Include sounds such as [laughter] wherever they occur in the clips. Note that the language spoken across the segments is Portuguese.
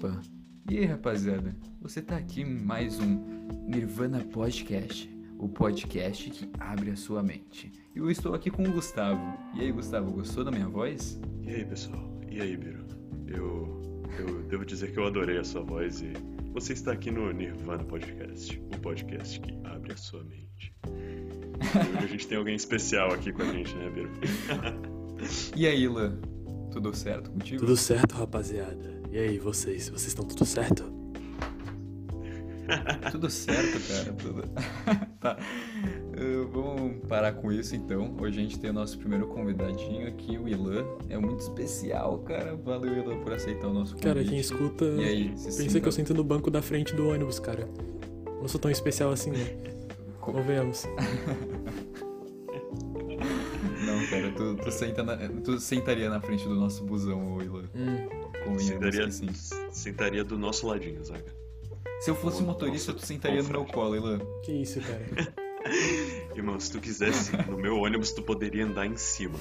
Opa! E aí, rapaziada? Você tá aqui em mais um Nirvana Podcast, o podcast que abre a sua mente. E eu estou aqui com o Gustavo. E aí, Gustavo, gostou da minha voz? E aí, pessoal? E aí, Biro? Eu, eu devo dizer que eu adorei a sua voz e você está aqui no Nirvana Podcast, o podcast que abre a sua mente. E hoje a gente tem alguém especial aqui com a gente, né, Biro? [laughs] E aí, Ilan? Tudo certo contigo? Tudo certo, rapaziada. E aí, vocês? Vocês estão tudo certo? [laughs] Tudo certo, cara. Tudo... [laughs] tá. Uh, vamos parar com isso então. Hoje a gente tem o nosso primeiro convidadinho aqui, o Ilan. É muito especial, cara. Valeu, Ilan, por aceitar o nosso convite. Cara, quem escuta E aí, pensa sinta- que eu sento no banco da frente do ônibus, cara. Não sou tão especial assim, né? Co- Convenhamos. [laughs] Não, cara, tu, tu, senta na- tu sentaria na frente do nosso busão, Ilan. Hum, Convenhamos Sentaria, que sim. sentaria do nosso ladinho, Zaga. Se eu fosse motorista, tu sentaria no meu colo, Ilan. que isso, cara. [laughs] Irmão, se tu quisesse, no meu ônibus tu poderia andar em cima.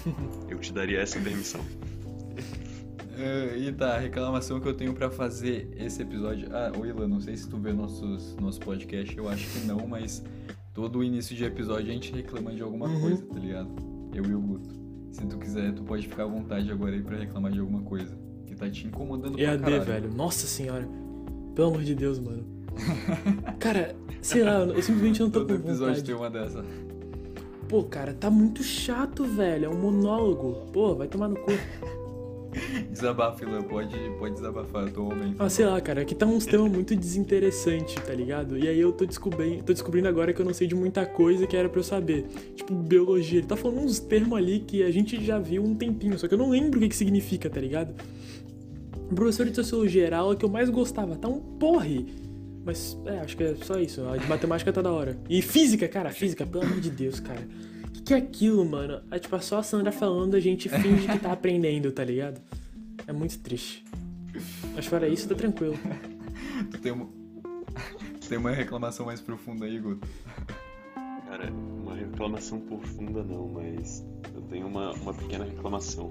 Eu te daria essa permissão. Uh, [laughs] e tá, a reclamação que eu tenho pra fazer esse episódio. Ah, ô Ilan, não sei se tu vê nossos, nosso podcast, eu acho que não, mas todo o início de episódio a gente reclama de alguma Uhum. coisa, tá ligado? Eu e o Guto. Se tu quiser, tu pode ficar à vontade agora aí pra reclamar de alguma coisa. Tá te incomodando pra EAD, velho. Nossa senhora. Pelo amor de Deus, mano. Cara, sei lá, eu simplesmente não tô Todo com episódio vontade. tem uma dessa. Pô, cara, tá muito chato, velho. É um monólogo. Pô, vai tomar no cu. Desabafa, Ilan, pode, pode desabafar, eu tô homem. Ah, sei lá, cara, aqui tá uns temas muito desinteressantes, tá ligado? E aí eu tô descobrindo, tô descobrindo agora que eu não sei de muita coisa que era pra eu saber. Tipo, biologia. Ele tá falando uns termos ali que a gente já viu um tempinho, só que eu não lembro o que que significa, tá ligado? O professor de sociologia era a aula que eu mais gostava, tá um porre. Mas, é, acho que é só isso. A de matemática tá da hora. E física, cara, física, pelo amor de Deus, cara. O que, que é aquilo, mano? É tipo, é só a Sandra falando, a gente finge que tá aprendendo, tá ligado? É muito triste. Mas fora isso, tá tranquilo. Tu tem uma... tu tem uma reclamação mais profunda aí, Guto. Cara, uma reclamação profunda não, mas eu tenho uma, uma pequena reclamação.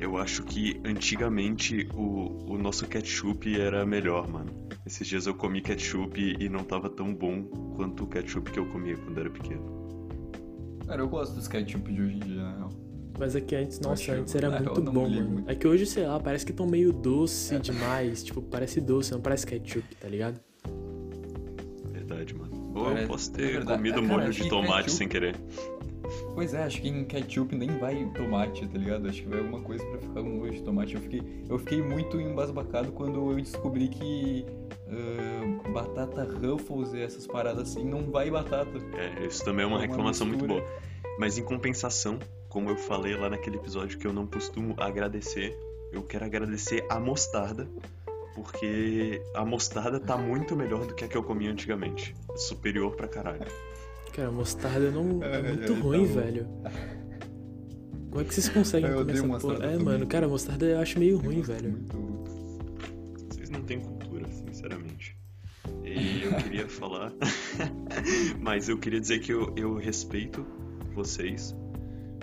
Eu acho que antigamente o, o nosso ketchup era melhor, mano. Esses dias eu comi ketchup e não tava tão bom quanto o ketchup que eu comia quando era pequeno. Cara, eu gosto dos ketchup de hoje em dia, na real. Mas é que antes, nossa, Acho- antes era muito bom, mano. muito. É que hoje, sei lá, parece que tão meio doce demais. Tipo, parece doce, não parece ketchup, tá ligado? Verdade, mano. Ou eu posso é ter verdade. comido Ah, cara, molho de tomate ketchup- sem querer. Pois é, acho que em ketchup nem vai tomate, tá ligado? Acho que vai alguma coisa pra ficar com molho de tomate. Eu fiquei, eu fiquei muito embasbacado quando eu descobri que ah, batata Ruffles e essas paradas assim não vai batata. É, isso também é uma É uma reclamação muito mistura. boa. Mas em compensação, como eu falei lá naquele episódio que eu não costumo agradecer, eu quero agradecer a mostarda, porque a mostarda tá muito melhor do que a que eu comia antigamente. Superior pra caralho. Cara, mostarda não é muito ai, ruim, tá velho. Como é que vocês conseguem Eu comer essa porra? É, também. mano, cara, mostarda eu acho meio ruim, Eu gosto velho. muito. Vocês não têm cultura, sinceramente. E eu [laughs] queria falar. [laughs] Mas eu queria dizer que eu, eu respeito vocês,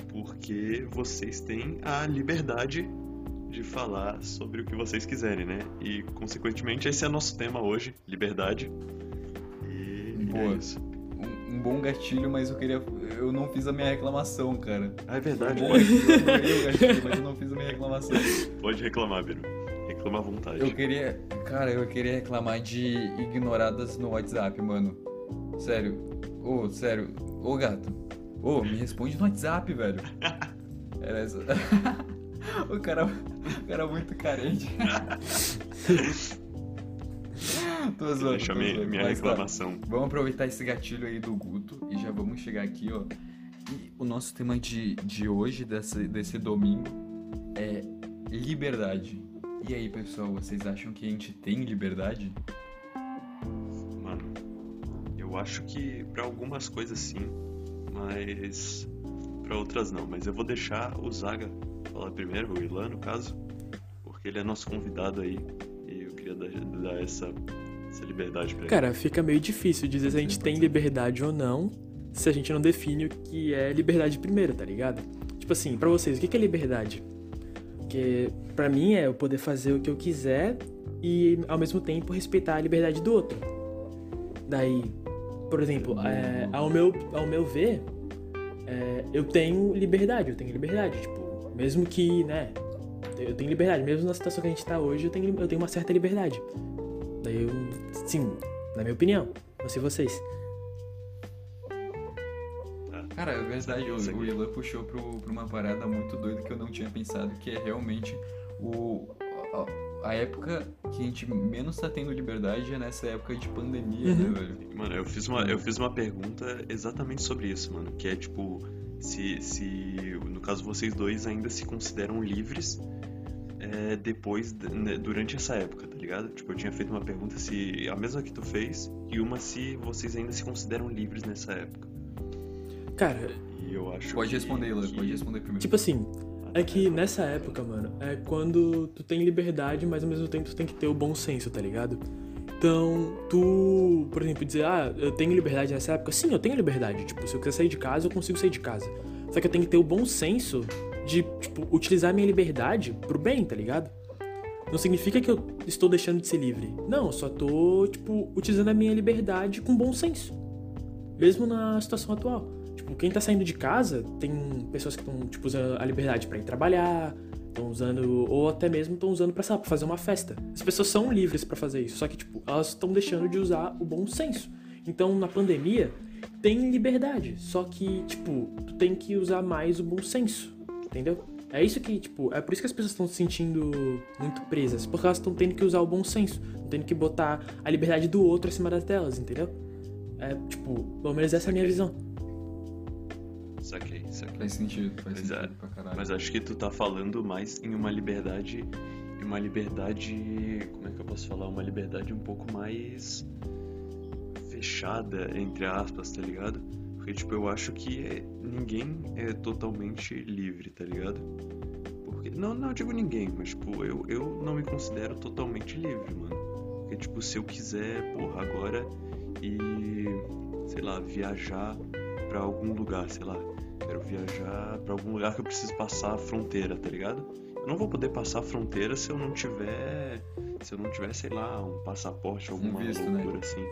porque vocês têm a liberdade de falar sobre o que vocês quiserem, né? E, consequentemente, esse é nosso tema hoje: liberdade. E Boa. é isso. Um, bom gatilho, mas eu queria. Eu não fiz a minha reclamação, cara. Ah, é verdade. Bom gatilho, eu gatilho, mas eu não fiz a minha reclamação. Pode reclamar, Biro. Reclama à vontade. Eu queria. Cara, eu queria reclamar de ignoradas no WhatsApp, mano. Sério. Ô, sério. Ô, gato. Ô, me responde no WhatsApp, velho. [laughs] Era essa. [laughs] o cara. O cara muito carente. [laughs] tô zoando. Deixa tô minha, zoando. minha Mas tá. reclamação. Vamos aproveitar esse gatilho aí do Guto e já vamos chegar aqui, ó. E o nosso tema de, de hoje, desse, desse domingo, é liberdade. E aí, pessoal, vocês acham que a gente tem liberdade? Mano, eu acho que pra algumas coisas sim, mas pra outras não. Mas eu vou deixar o Zaga falar primeiro, o Ilan no caso, porque ele é nosso convidado aí e eu queria dar, dar essa, essa liberdade pra ele. Cara, fica meio difícil dizer se a gente tem liberdade ou não se a gente não define o que é liberdade primeiro, tá ligado? Tipo assim, pra vocês, o que é liberdade? Porque pra mim é eu poder fazer o que eu quiser e ao mesmo tempo respeitar a liberdade do outro. Daí, por exemplo, é, ao, meu, ao meu ver, é, eu tenho liberdade, eu tenho liberdade, tipo, mesmo que, né, eu tenho liberdade, mesmo na situação que a gente tá hoje, eu tenho, eu tenho uma certa liberdade. Daí eu, sim, na minha opinião, não sei vocês. Cara, é verdade, o, o Ilan puxou pro, pra uma parada muito doida que eu não tinha pensado, que é realmente o, a, a época que a gente menos tá tendo liberdade é nessa época de pandemia, Uhum. né, velho? Mano, eu fiz, uma, eu fiz uma pergunta exatamente sobre isso, mano. Que é tipo, se, se no caso vocês dois ainda se consideram livres é, depois, de- né, durante essa época, tá ligado? Tipo, eu tinha feito uma pergunta se. A mesma que tu fez, e uma se vocês ainda se consideram livres nessa época. Cara, E eu acho Pode que- responder, Ilan, que- pode responder primeiro. tipo assim, é que nessa época, mano, é quando tu tem liberdade, mas ao mesmo tempo tu tem que ter o bom senso, tá ligado? Então, tu, por exemplo, dizer, ah, eu tenho liberdade nessa época? Sim, eu tenho liberdade. Tipo, se eu quiser sair de casa, eu consigo sair de casa. Só que eu tenho que ter o bom senso de, tipo, utilizar minha liberdade pro bem, tá ligado? Não significa que eu estou deixando de ser livre. Não, eu só tô, tipo, utilizando a minha liberdade com bom senso. Mesmo na situação atual. Tipo, quem tá saindo de casa, tem pessoas que estão, tipo, usando a liberdade pra ir trabalhar, estão usando, ou até mesmo estão usando pra, lá, pra fazer uma festa. As pessoas são livres pra fazer isso, só que, tipo, elas estão deixando de usar o bom senso. Então, na pandemia, tem liberdade, só que, tipo, tu tem que usar mais o bom senso, entendeu? É isso que, tipo, é por isso que as pessoas estão se sentindo muito presas, porque elas estão tendo que usar o bom senso, estão tendo que botar a liberdade do outro acima das delas, entendeu? É, tipo, pelo menos essa é a minha visão. Saquei, saquei. Faz sentido, faz Mas é, sentido pra caralho. Mas acho que tu tá falando mais em uma liberdade. Uma liberdade. Como é que eu posso falar? Uma liberdade um pouco mais. fechada, entre aspas, tá ligado? Porque, tipo, eu acho que é- ninguém é totalmente livre, tá ligado? Porque, não, não digo ninguém, mas, tipo, eu, eu não me considero totalmente livre, mano. Porque, tipo, se eu quiser, porra, agora e. sei lá, viajar pra algum lugar, sei lá. Quero viajar pra algum lugar que eu preciso passar a fronteira, tá ligado? Eu não vou poder passar a fronteira se eu não tiver. Se eu não tiver, sei lá, um passaporte, alguma visto, né? loucura assim.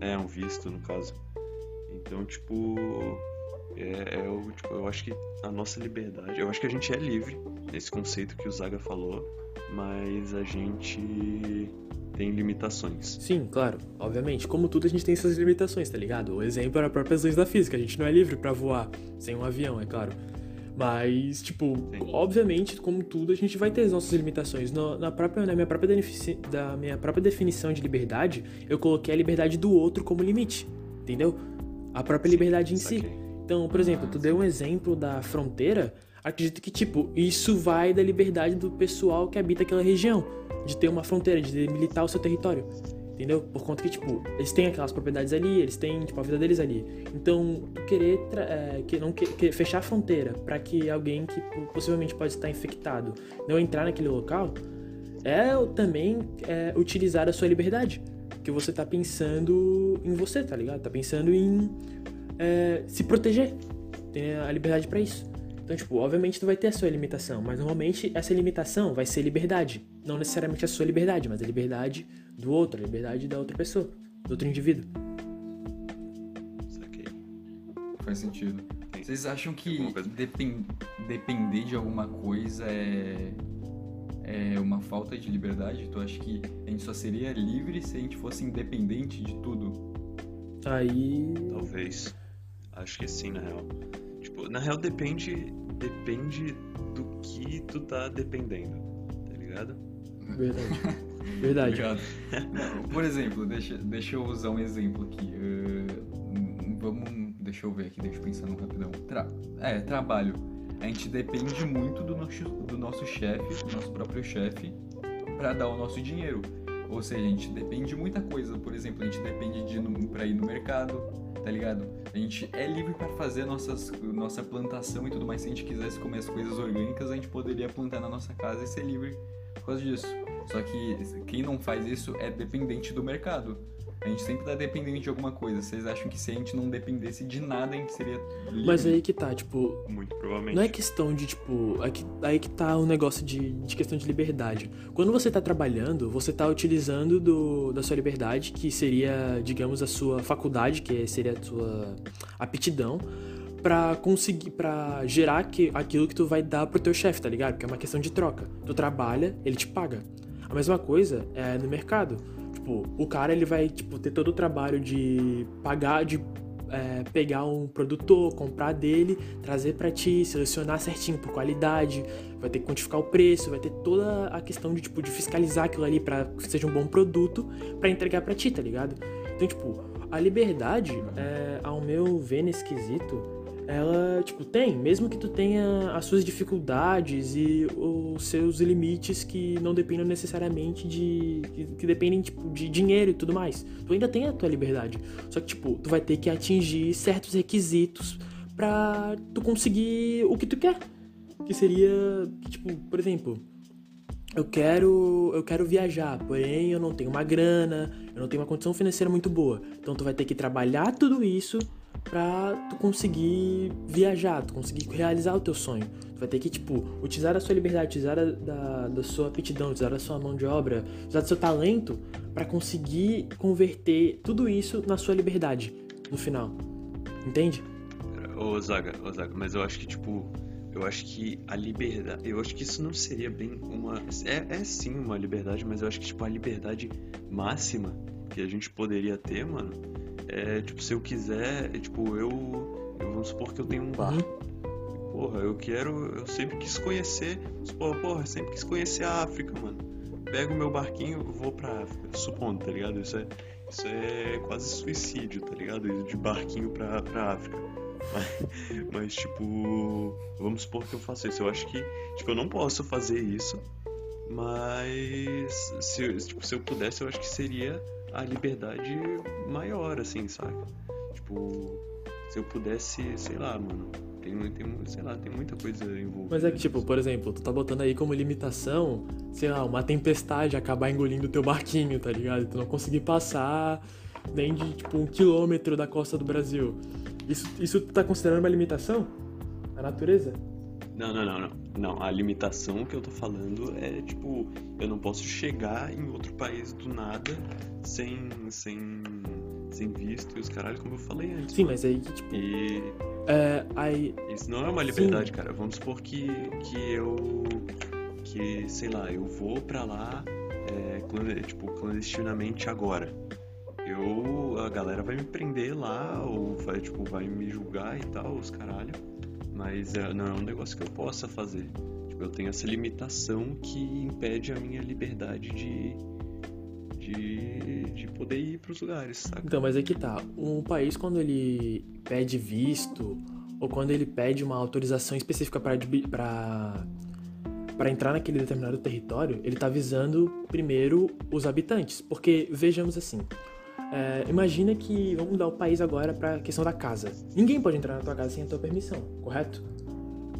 É, um visto, no caso. Então, tipo. É, é o, tipo, eu acho que a nossa liberdade. Eu acho que a gente é livre nesse conceito que o Zaga falou, mas a gente tem limitações. Sim, claro, obviamente. Como tudo, a gente tem essas limitações, tá ligado? O exemplo era próprias leis da física. A gente não é livre pra voar sem um avião, é claro. Mas, tipo, Sim. obviamente, como tudo, a gente vai ter as nossas limitações. No- na, própria, na minha própria, da minha própria definição de liberdade, eu coloquei a liberdade do outro como limite, entendeu? A própria liberdade em si. Então, por exemplo, tu deu um exemplo da fronteira. Acredito que, tipo, isso vai da liberdade do pessoal que habita aquela região. De ter uma fronteira, de delimitar o seu território. Entendeu? Por conta que, tipo, eles têm aquelas propriedades ali, eles têm, tipo, a vida deles ali. Então, querer é, que não que, que- fechar a fronteira pra que alguém que po- possivelmente pode estar infectado não entrar naquele local, é também é, utilizar a sua liberdade. Que você tá pensando em você, tá ligado? Tá pensando em é, se proteger. Tem a liberdade pra isso. Então, tipo, obviamente tu vai ter a sua limitação, mas normalmente essa limitação vai ser liberdade. Não necessariamente a sua liberdade, mas a liberdade do outro, a liberdade da outra pessoa, do outro indivíduo. Saquei. Faz sentido. Vocês acham que alguma coisa? depen- depender de alguma coisa é, é uma falta de liberdade? Tu acha que a gente só seria livre se a gente fosse independente de tudo? Aí. Talvez. Acho que sim, na real. Tipo, na real depende. Depende do que tu tá dependendo. Tá ligado? Verdade. [laughs] Verdade. Obrigado. Por exemplo, deixa, deixa eu usar um exemplo aqui. Eh, vamos. Deixa eu ver aqui, deixa eu pensar num rapidão. Tra- é, trabalho. A gente depende muito do nosso, do nosso chefe, do nosso próprio chefe, para dar o nosso dinheiro. Ou seja, a gente depende de muita coisa. Por exemplo, a gente depende de pra ir no mercado, tá ligado? A gente é livre para fazer nossas, nossa plantação e tudo mais. Se a gente quisesse comer as coisas orgânicas, a gente poderia plantar na nossa casa e ser livre por causa disso. Só que quem não faz isso é dependente do mercado. A gente sempre tá dependente de alguma coisa. Vocês acham que se a gente não dependesse de nada, a gente seria livre? Mas aí que tá, tipo, Muito provavelmente. Não é questão de, tipo, aí que, aí que tá o negócio de, de questão de liberdade. Quando você tá trabalhando, você tá utilizando do, da sua liberdade, que seria, digamos, a sua faculdade, que seria a sua aptidão, pra conseguir, pra gerar que, aquilo que tu vai dar pro teu chefe, tá ligado? Porque é uma questão de troca. Tu trabalha, ele te paga. A mesma coisa é no mercado. Tipo, o cara, ele vai, tipo, ter todo o trabalho de pagar, de é, pegar um produtor, comprar dele, trazer pra ti, selecionar certinho por qualidade, vai ter que quantificar o preço, vai ter toda a questão de tipo de fiscalizar aquilo ali pra que seja um bom produto pra entregar pra ti, tá ligado? Então, tipo, a liberdade, é, ao meu ver nesse quesito, ela, tipo, tem, mesmo que tu tenha as suas dificuldades e os seus limites que não dependam necessariamente de. que, dependem, tipo, de dinheiro e tudo mais. Tu ainda tem a tua liberdade. Só que, tipo, tu vai ter que atingir certos requisitos pra tu conseguir o que tu quer. Que seria, tipo, por exemplo, eu quero, eu quero viajar, porém eu não tenho uma grana, eu não tenho uma condição financeira muito boa. Então tu vai ter que trabalhar tudo isso pra tu conseguir viajar, tu conseguir realizar o teu sonho. Tu vai ter que, tipo, utilizar a sua liberdade, utilizar a, da, da sua aptidão, utilizar a sua mão de obra, usar do seu talento pra conseguir converter tudo isso na sua liberdade no final. Entende? Ô, Zaga, ô, Zaga, mas eu acho que, tipo, eu acho que a liberdade. Eu acho que isso não seria bem uma. É, é sim uma liberdade, mas eu acho que, tipo, a liberdade máxima que a gente poderia ter, mano, é, tipo, se eu quiser, é, tipo, eu. eu vamos supor que eu tenho um bar. Porra, eu quero. Eu sempre quis conhecer. Porra, porra, eu sempre quis conhecer a África, mano. Pego o meu barquinho, vou pra África. Supondo, tá ligado? Isso é, isso é quase suicídio, tá ligado? Ir De barquinho pra, pra África. Mas, [laughs] mas, tipo, vamos supor que eu faço isso. Eu acho que, tipo, eu não posso fazer isso, mas se, tipo, se eu pudesse, eu acho que seria a liberdade maior, assim, saca? Tipo, se eu pudesse, sei lá, mano, tem, tem, sei lá, tem muita coisa envolvida. Mas é que, tipo, por exemplo, tu tá botando aí como limitação, sei lá, uma tempestade acabar engolindo o teu barquinho, tá ligado? Tu não conseguir passar nem de, tipo, um quilômetro da costa do Brasil. Isso, isso tu tá considerando uma limitação? A natureza? Não, não, não, não. Não, a limitação que eu tô falando é, tipo, eu não posso chegar em outro país do nada sem, sem, sem visto e os caralho, como eu falei antes. Sim, mano. mas aí, tipo, E é, aí, isso não é uma liberdade, cara. Vamos supor que, que eu. Que, sei lá, eu vou pra lá, é, tipo, clandestinamente agora. Eu. A galera vai me prender lá, ou vai, tipo, vai me julgar e tal, os caralho. Mas é, não é um negócio que eu possa fazer. Tipo, eu tenho essa limitação que impede a minha liberdade de. de, de poder ir pros lugares, saca? Então, mas aqui tá. Um país, quando ele pede visto, ou quando ele pede uma autorização específica para para entrar naquele determinado território, ele tá visando primeiro os habitantes. Porque, vejamos assim. É, imagina que vamos mudar o país agora pra questão da casa. Ninguém pode entrar na tua casa sem a tua permissão, correto?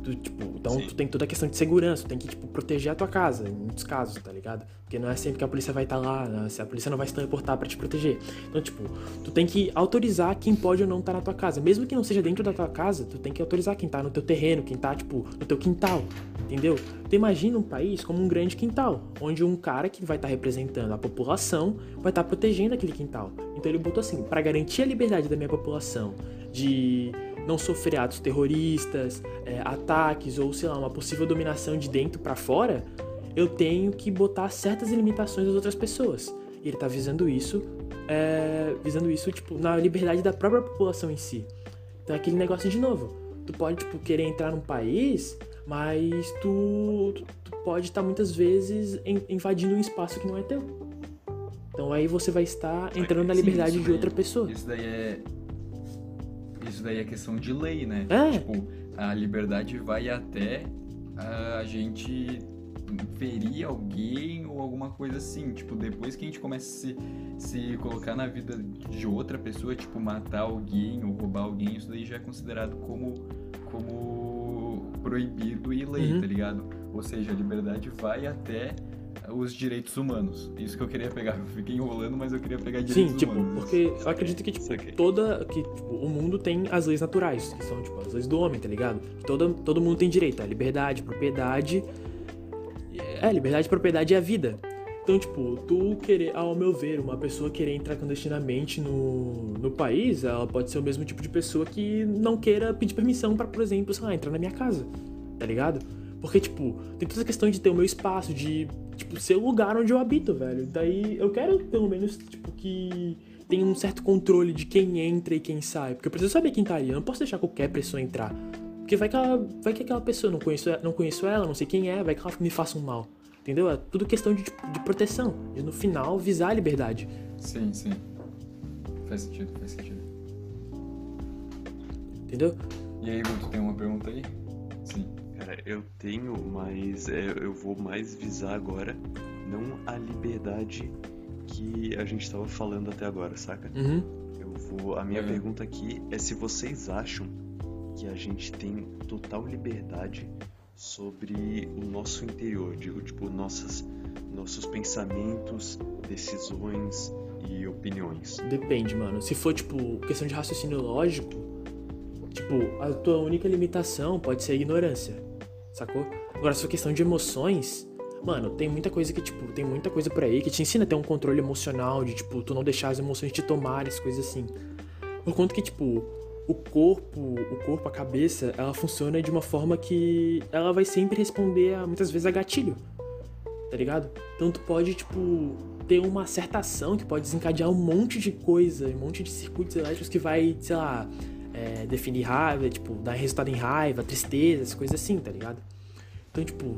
Tu, tipo, então Sim. tu tem toda a questão de segurança, tu tem que tipo, proteger a tua casa, em muitos casos, tá ligado? Porque não é sempre que a polícia vai estar lá, né? Se a polícia não vai se teleportar pra te proteger. Então, tipo, tu tem que autorizar quem pode ou não estar na tua casa. Mesmo que não seja dentro da tua casa, tu tem que autorizar quem tá no teu terreno, quem tá, tipo, no teu quintal. Entendeu? Tu imagina um país como um grande quintal, onde um cara que vai estar representando a população vai estar protegendo aquele quintal. Então ele botou assim, para garantir a liberdade da minha população de não sofrer atos terroristas, é, ataques ou sei lá, uma possível dominação de dentro pra fora, eu tenho que botar certas limitações das outras pessoas. E ele tá visando isso, é, visando isso tipo na liberdade da própria população em si. Então é aquele negócio de novo. Tu pode tipo querer entrar num país, mas tu, tu, tu pode estar muitas vezes invadindo um espaço que não é teu. Então aí você vai estar entrando na Sim, liberdade de outra pessoa. Isso daí é. Isso daí é questão de lei, né? É. Tipo, a liberdade vai até a gente ferir alguém ou alguma coisa assim. Tipo, depois que a gente começa a se, se colocar na vida de outra pessoa, tipo, matar alguém ou roubar alguém, isso daí já é considerado como, como proibido e lei, Uhum. tá ligado? Ou seja, a liberdade vai até os direitos humanos. Isso que eu queria pegar. Eu fiquei enrolando, mas eu queria pegar direitos Sim, tipo, humanos. porque eu acredito que, tipo, toda. Que, tipo, o mundo tem as leis naturais, que são, tipo, as leis do homem, tá ligado? Que todo, todo mundo tem direito à liberdade, propriedade. É, liberdade, propriedade e a vida. Então, tipo, tu querer, ao meu ver, uma pessoa querer entrar clandestinamente no, no país, ela pode ser o mesmo tipo de pessoa que não queira pedir permissão pra, por exemplo, sei lá, entrar na minha casa, tá ligado? Porque, tipo, tem toda essa questão de ter o meu espaço, de, tipo, ser o lugar onde eu habito, velho. Daí eu quero, pelo menos, tipo, que tenha um certo controle de quem entra e quem sai. Porque eu preciso saber quem tá ali, eu não posso deixar qualquer pessoa entrar. Porque vai que, ela, vai que aquela pessoa, não conheço, não conheço ela, não sei quem é, vai que ela me faça um mal. Entendeu? É tudo questão de, tipo, de proteção. E no final, visar a liberdade. Sim, sim. Faz sentido, faz sentido. Entendeu? E aí, Guto, tem uma pergunta aí? Eu tenho, mas é, eu vou mais visar agora não a liberdade que a gente tava falando até agora, saca? Uhum. Eu vou. A minha Uhum. pergunta aqui é se vocês acham que a gente tem total liberdade sobre o nosso interior, digo, tipo, nossas, nossos pensamentos, decisões e opiniões. Depende, mano. Se for, tipo, questão de raciocínio lógico, tipo, a tua única limitação pode ser a ignorância. Sacou? Agora, for questão de emoções, mano, tem muita coisa que, tipo, tem muita coisa por aí que te ensina a ter um controle emocional, de, tipo, tu não deixar as emoções te tomarem, as coisas assim. Por conta que, tipo, o corpo, o corpo, a cabeça, ela funciona de uma forma que ela vai sempre responder a, muitas vezes a gatilho. Tá ligado? Então tu pode, tipo, ter uma certa ação que pode desencadear um monte de coisa, um monte de circuitos elétricos que vai, sei lá, é, definir raiva, tipo, dar resultado em raiva, tristeza, essas coisas assim, tá ligado? Então, tipo,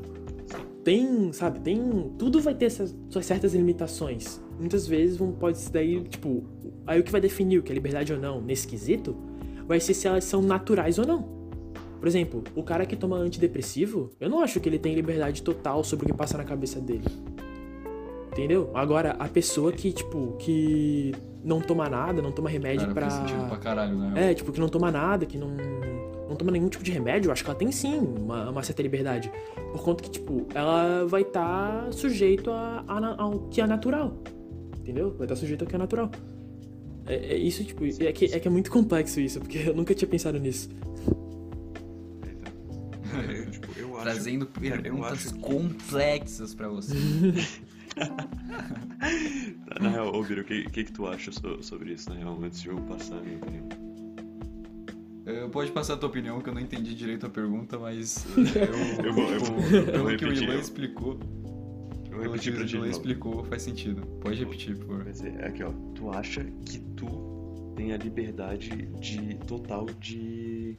tem, sabe, tem. Tudo vai ter essas suas certas limitações. Muitas vezes vão, pode ser daí, tipo, aí o que vai definir o que é liberdade ou não nesse quesito vai ser se elas são naturais ou não. Por exemplo, o cara que toma antidepressivo, eu não acho que ele tem liberdade total sobre o que passa na cabeça dele. Entendeu? Agora, a pessoa que, tipo, que não toma nada, não toma remédio Cara, pra. faz sentido pra caralho, né? É, tipo, que não toma nada, que não, não toma nenhum tipo de remédio, eu acho que ela tem sim uma, uma certa liberdade. Por conta que, tipo, ela vai estar sujeito a, a- ao que é natural. Entendeu? Vai estar sujeito ao que é natural. É, é isso, tipo, é que, é que é muito complexo isso, porque eu nunca tinha pensado nisso. [laughs] Eu, tipo, eu acho, Trazendo perguntas acho que- complexas pra você. [laughs] Tá, Na real, ô Biro, o que, que, que tu acha so- sobre isso, na real, antes de eu passar a minha opinião? Eh, Pode passar a tua opinião, que eu não entendi direito a pergunta, mas [laughs] eu, Eu vou- eu tipo, vou- eu vou pelo que o repetir, Ilan eu- explicou, Eu pelo repeti que pra o ti. de Ilan explicou, faz sentido. Pode repetir, por favor. Quer dizer, aqui ó, tu acha que tu tem a liberdade de total de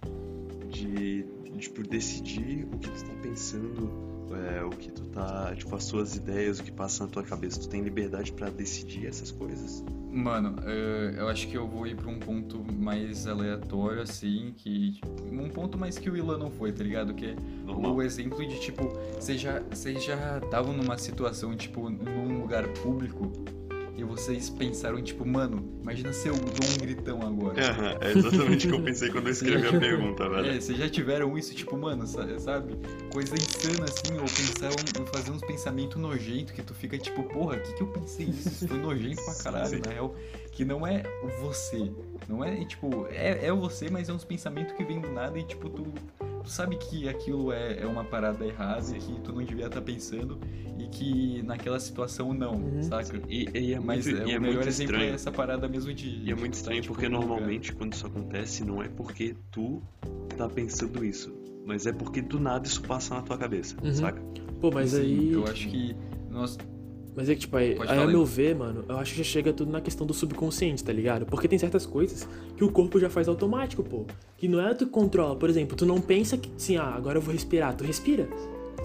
de tipo decidir o que tu tá pensando, é, o que tu tá, tipo as tuas ideias, o que passa na tua cabeça, tu tem liberdade pra decidir essas coisas? Mano, eh, eu acho que eu vou ir pra um ponto mais aleatório, assim, que. Um ponto mais que o Ilan não foi, tá ligado? Que é Normal. o exemplo de, tipo, vocês já, estavam numa situação, tipo, num lugar público vocês pensaram, tipo, mano, imagina se eu dou um gritão agora. Aham, é exatamente o que eu pensei quando eu escrevi a pergunta, velho. É, vocês já tiveram isso, tipo, mano, sa- sabe? Coisa insana assim, ou pensar, um- fazer uns pensamentos nojentos que tu fica tipo, porra, o que, que eu pensei isso? Isso foi nojento pra caralho, Sim. na real. Que não é você. Não é, tipo, é, é você, mas é uns pensamentos que vêm do nada e, tipo, tu, tu sabe que aquilo é, é uma parada errada e que tu não devia estar pensando e que naquela situação não, Uhum. saca? E, e é Mas muito, é, e é o melhor muito exemplo estranho. é essa parada mesmo de. E é muito estranho tá, tipo, porque lugar. normalmente quando isso acontece não é porque tu tá pensando isso, mas é porque do nada isso passa na tua cabeça, Uhum. saca? Pô, mas Sim, aí. Eu acho que. Nós, Mas é que, tipo, aí, aí a meu ver, mano, eu acho que já chega tudo na questão do subconsciente, tá ligado? Porque tem certas coisas que o corpo já faz automático, pô. Que não é tu que controla. Por exemplo, tu não pensa que, assim, ah, agora eu vou respirar. Tu respira.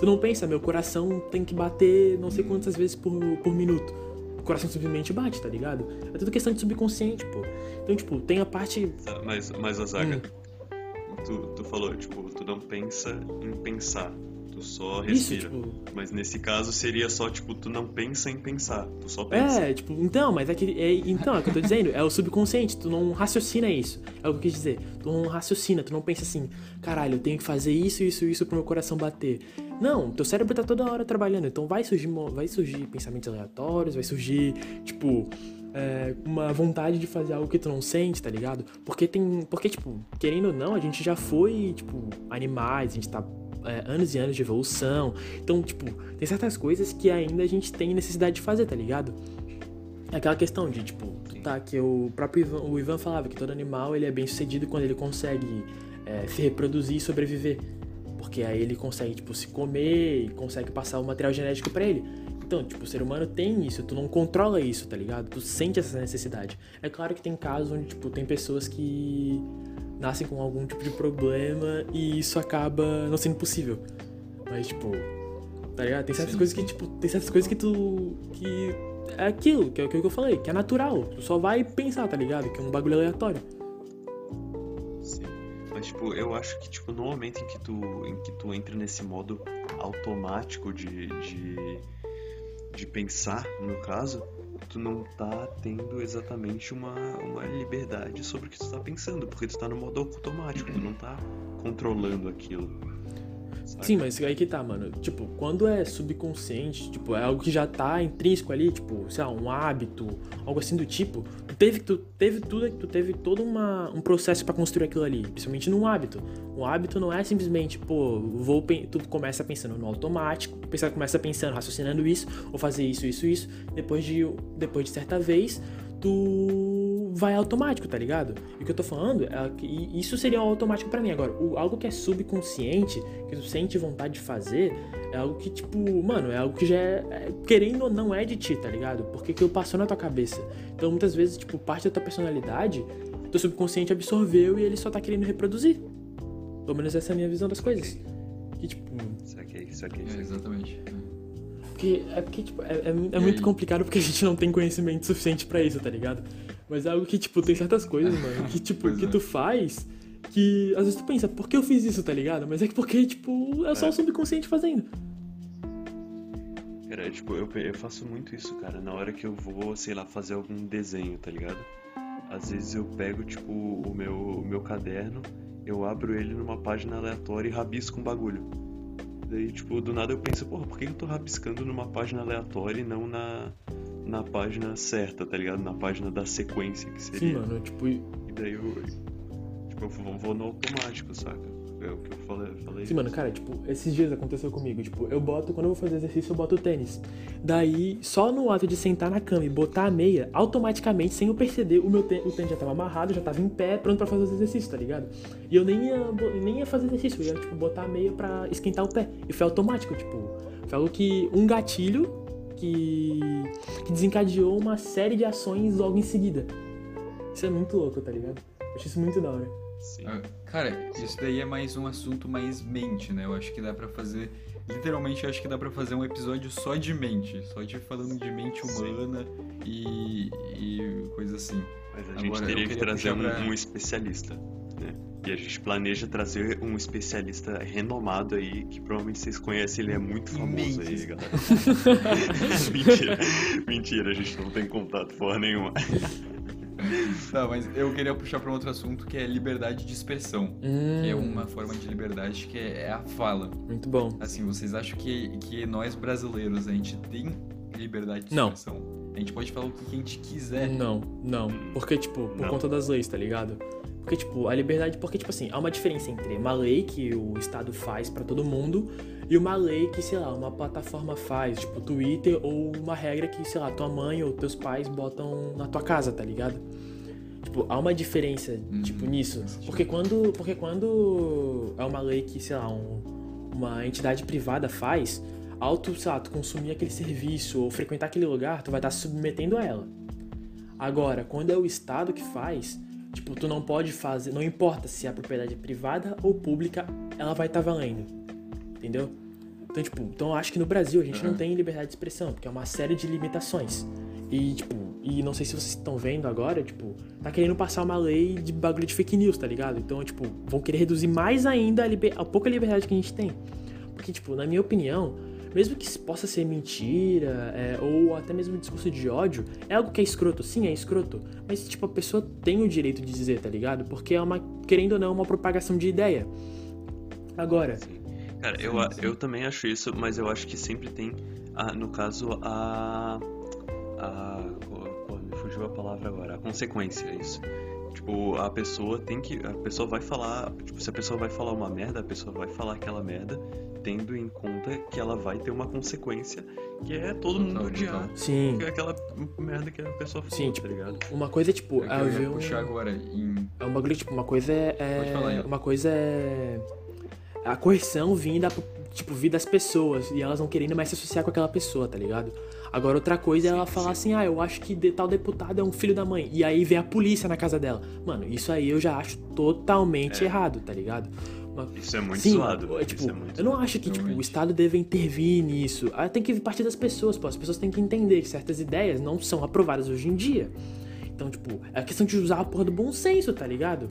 Tu não pensa, meu coração tem que bater não sei quantas vezes por, por minuto. O coração simplesmente bate, tá ligado? É tudo questão de subconsciente, pô. Então, tipo, tem a parte. Tá, Mas, mas a zaga, Hum. tu, tu falou, tipo, tu não pensa em pensar, tu só Isso, respira. tipo. Mas nesse caso seria só, tipo, tu não pensa em pensar, tu só pensa. É, tipo, então, mas é que. É, então, é o que eu tô dizendo, é o subconsciente, tu não raciocina isso. É o que eu quis dizer. Tu não raciocina, tu não pensa assim, caralho, eu tenho que fazer isso, isso, isso pro meu coração bater. Não, teu cérebro tá toda hora trabalhando, então vai surgir, vai surgir pensamentos aleatórios, vai surgir, tipo, é, uma vontade de fazer algo que tu não sente, tá ligado? Porque tem. Porque, tipo, querendo ou não, a gente já foi, tipo, animais, a gente tá. É, anos e anos de evolução. Então, tipo, tem certas coisas que ainda a gente tem necessidade de fazer, tá ligado? Aquela questão de, tipo, tá, que o próprio Ivan, o Ivan falava que todo animal ele é bem sucedido quando ele consegue é, se reproduzir e sobreviver. Porque aí ele consegue, tipo, se comer e consegue passar o material genético pra ele. Então, tipo, o ser humano tem isso, tu não controla isso, tá ligado? Tu sente essa necessidade. É claro que tem casos onde, tipo, tem pessoas que nascem com algum tipo de problema e isso acaba não sendo possível. Mas, tipo, tá ligado? Tem certas Sim, coisas que, tipo, tem certas coisas que tu. que é aquilo, que é o que eu falei, que é natural. Tu só vai pensar, tá ligado? Que é um bagulho aleatório. Sim. Mas, tipo, eu acho que, tipo, no momento em que tu, em que tu entra nesse modo automático de, de, de pensar, no caso, tu não tá tendo exatamente uma, uma liberdade sobre o que tu tá pensando, porque tu tá no modo automático, tu não tá controlando aquilo. sabe? Sim, mas aí que tá, mano. Tipo, quando é subconsciente, tipo, é algo que já tá intrínseco ali, tipo, sei lá, um hábito, algo assim do tipo, tu teve, tu teve tudo, tu teve todo uma, um processo pra construir aquilo ali, principalmente num hábito. Um hábito não é simplesmente, pô, vou, tu começa pensando no automático, tu começa pensando, raciocinando isso, ou fazer isso, isso, isso, depois de, depois de certa vez, tu vai automático, tá ligado? E o que eu tô falando é que isso seria um automático pra mim. Agora, o, algo que é subconsciente, que tu sente vontade de fazer, é algo que, tipo, mano, é algo que já é, é- querendo ou não é de ti, tá ligado? Porque que passou na tua cabeça. Então, muitas vezes, tipo, parte da tua personalidade, teu subconsciente absorveu e ele só tá querendo reproduzir. Pelo menos essa é a minha visão das coisas. Que, tipo, Saquei, saquei, É, exatamente. porque, é porque, tipo, é, é- é muito aí? complicado porque a gente não tem conhecimento suficiente pra isso, tá ligado? Mas é algo que, tipo, tem certas coisas, mano, que, tipo, Pois que é. tu faz que às vezes tu pensa, por que eu fiz isso, tá ligado? Mas é que porque, tipo, é só É. o subconsciente fazendo. Cara, tipo, eu, eu faço muito isso, cara, na hora que eu vou, sei lá, fazer algum desenho, tá ligado? Às vezes eu pego, tipo, o meu, o meu caderno, eu abro ele numa página aleatória e rabisco um bagulho. Daí, tipo, do nada eu penso, porra, por que eu tô rabiscando numa página aleatória e não na, na página certa, tá ligado? Na página da sequência que Sim, seria. mano, tipo, E daí eu, tipo, eu vou, no automático, saca? É o que eu falei. falei Sim, mano, cara, tipo, esses dias aconteceu comigo. Tipo, eu boto, quando eu vou fazer exercício, eu boto o tênis. Daí, só no ato de sentar na cama e botar a meia, automaticamente, sem eu perceber, o meu tê- o tênis já tava amarrado, já tava em pé, pronto pra fazer os exercícios, tá ligado? E eu nem ia, nem ia fazer exercício, eu ia, tipo, botar a meia pra esquentar o pé. E foi automático, tipo, foi algo que. Um gatilho que. que desencadeou uma série de ações logo em seguida. Isso é muito louco, tá ligado? Eu acho isso muito da hora. Sim. Ah, Cara, isso daí é mais um assunto mais mente, né? Eu acho que dá pra fazer. Literalmente, eu acho que dá pra fazer um episódio só de mente. Só de falando de mente humana e, e coisa assim. Mas a Agora, gente eu teria que trazer um, pra- um especialista? E a gente planeja trazer um especialista renomado aí, que provavelmente vocês conhecem, ele é muito famoso aí, galera. [laughs] Mentira. Mentira, a gente não tem contato porra nenhuma. Tá, mas eu queria puxar pra um outro assunto que é liberdade de expressão. Que é uma forma de liberdade que é a fala. Muito bom. Assim, vocês acham que, que nós brasileiros, a gente tem liberdade de Não. expressão? A gente pode falar o que a gente quiser. Não, não. Porque, tipo, por Não. conta das leis, tá ligado? Porque, tipo, a liberdade. Porque, tipo assim, há uma diferença entre uma lei que o Estado faz pra todo mundo e uma lei que, sei lá, uma plataforma faz, tipo, Twitter, ou uma regra que, sei lá, tua mãe ou teus pais botam na tua casa, tá ligado? Tipo, há uma diferença, Uhum, tipo, nisso. Porque quando, porque quando é uma lei que, sei lá, um- uma entidade privada faz, ao tu, sei lá, tu consumir aquele serviço ou frequentar aquele lugar, tu vai estar se submetendo a ela. Agora, quando é o Estado que faz, tipo, tu não pode fazer, não importa se a propriedade é privada ou pública, ela vai estar valendo. Entendeu? Então, tipo, então eu acho que no Brasil a gente não Uhum. tem liberdade de expressão, porque é uma série de limitações. E, tipo, e não sei se vocês estão vendo agora, tipo, tá querendo passar uma lei de bagulho de fake news, tá ligado? Então, tipo, vão querer reduzir mais ainda a, liber- a pouca liberdade que a gente tem. Porque, tipo, na minha opinião, mesmo que possa ser mentira, é, ou até mesmo discurso de ódio, é algo que é escroto, sim, é escroto. Mas, tipo, a pessoa tem o direito de dizer, tá ligado? Porque é uma, querendo ou não, uma propagação de ideia. Agora. Sim. Cara, eu, eu também acho isso, mas eu acho que sempre tem, a, no caso, a. a pô, me fugiu a palavra agora. A consequência, é isso. Tipo, a pessoa tem que. A pessoa vai falar. Tipo, se a pessoa vai falar uma merda, a pessoa vai falar aquela merda, tendo em conta que ela vai ter uma consequência, que é todo mundo odiar. Sim. Que é aquela merda que a pessoa falou, Sim, tá tipo, ligado? uma coisa é tipo. É eu ia ver um- puxar agora em... É um bagulho, tipo, uma coisa é. Pode falar, é Ian. uma coisa é. A coerção vinda, tipo, vir das pessoas e elas não querendo mais se associar com aquela pessoa, tá ligado? Agora, outra coisa é ela falar sim. assim, ah, eu acho que de- tal deputado é um filho da mãe. E aí vem a polícia na casa dela. Mano, isso aí eu já acho totalmente É. errado, tá ligado? Isso é muito Sim, zoado. é, tipo, é muito eu não acho que tipo, o. Estado deve intervir nisso. Ah, Tem que partir das pessoas, pô. As pessoas têm que entender que certas ideias não são aprovadas hoje em dia. Então, tipo, é questão de usar a porra do bom senso, tá ligado?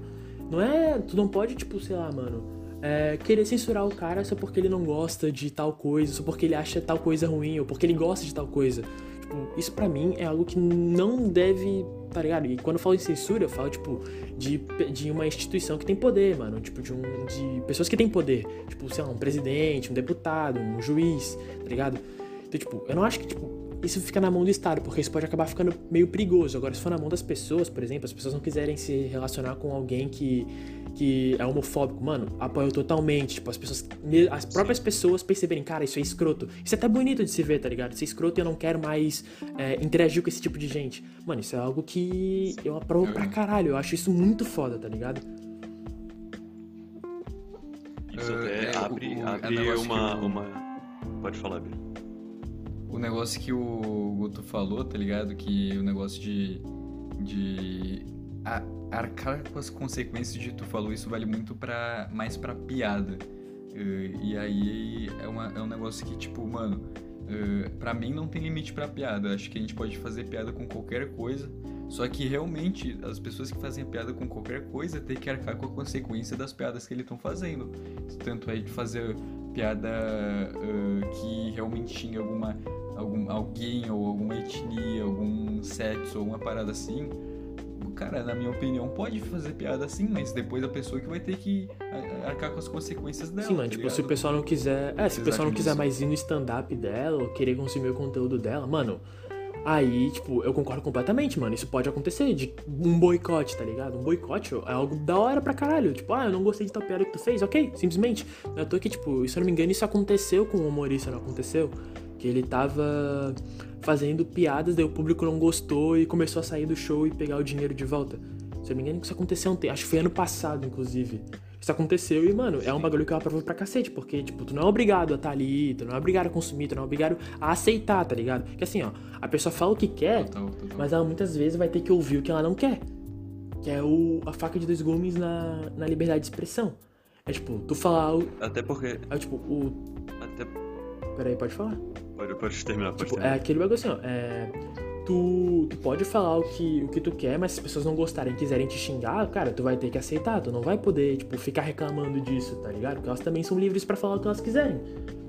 Não é. Tu não pode, tipo, sei lá, mano. É, querer censurar o cara só porque ele não gosta de tal coisa, só porque ele acha tal coisa ruim, ou porque ele gosta de tal coisa. Tipo, isso pra mim é algo que não deve. Tá ligado? E quando eu falo em censura, eu falo, tipo, de, de uma instituição que tem poder, mano. Tipo, de, um, de pessoas que têm poder. Tipo, sei lá, um presidente, um deputado, um juiz, tá ligado? Então, tipo, eu não acho que, tipo, isso fica na mão do Estado, porque isso pode acabar ficando meio perigoso. Agora, se for na mão das pessoas, por exemplo, as pessoas não quiserem se relacionar com alguém que, que é homofóbico, mano, apoio totalmente. Tipo, as pessoas, as próprias pessoas perceberem, cara, isso é escroto. Isso é até bonito de se ver, tá ligado? Isso é escroto e eu não quero mais é, interagir com esse tipo de gente. Mano, isso é algo que eu aprovo pra caralho. Eu acho isso muito foda, tá ligado? Isso Uh, até é, abre, o- é abre negócio que uma, o- uma. Pode falar, Bia. O negócio que o Guto falou, tá ligado? Que o negócio de. de. A- arcar com as consequências de tu falou, isso vale muito pra. mais pra piada. Eh, e aí é, uma, é um negócio que, tipo, mano, eh, pra mim não tem limite pra piada. Acho que a gente pode fazer piada com qualquer coisa. Só que realmente as pessoas que fazem piada com qualquer coisa têm que arcar com a consequência das piadas que eles estão fazendo. Tanto é de fazer piada ah, que realmente tinha alguma algum, alguém ou alguma etnia, algum sexo ou uma parada assim, cara, na minha opinião, pode fazer piada assim, mas depois a pessoa que vai ter que a- arcar com as consequências dela. Sim, mano, tá tipo, se o ligado? pessoal não quiser. É, se o pessoal não quiser mais ir no stand-up dela ou querer consumir o conteúdo dela, mano. Aí, tipo, eu concordo completamente, mano. Isso pode acontecer, de um boicote, tá ligado? Um boicote é algo da hora pra caralho. Tipo, ah, eu não gostei de tal piada que tu fez, ok, simplesmente. Eu tô aqui, tipo, se eu não me engano, isso aconteceu com o humorista, não aconteceu? Que ele tava fazendo piadas, daí o público não gostou e começou a sair do show e pegar o dinheiro de volta. Se eu não me engano, isso aconteceu ontem. Acho que foi ano passado, inclusive. Isso aconteceu e, mano, é um bagulho que eu aprovo pra cacete, porque, tipo, tu não é obrigado a estar ali, tu não é obrigado a consumir, tu não é obrigado a aceitar, tá ligado? Porque assim, ó, a pessoa fala o que quer, Total, total. mas ela muitas vezes vai ter que ouvir o que ela não quer. Que é o, a faca de dois gumes na, na liberdade de expressão. É tipo, tu falar o. Até porque. É tipo, o. Até. Peraí, pode falar? Pode, pode terminar, pode Tipo, é terminar. aquele bagulho assim, ó. É, tu, tu pode falar o que, o que tu quer, mas se as pessoas não gostarem quiserem te xingar, cara, tu vai ter que aceitar. Tu não vai poder, tipo, ficar reclamando disso, tá ligado? Porque elas também são livres pra falar o que elas quiserem.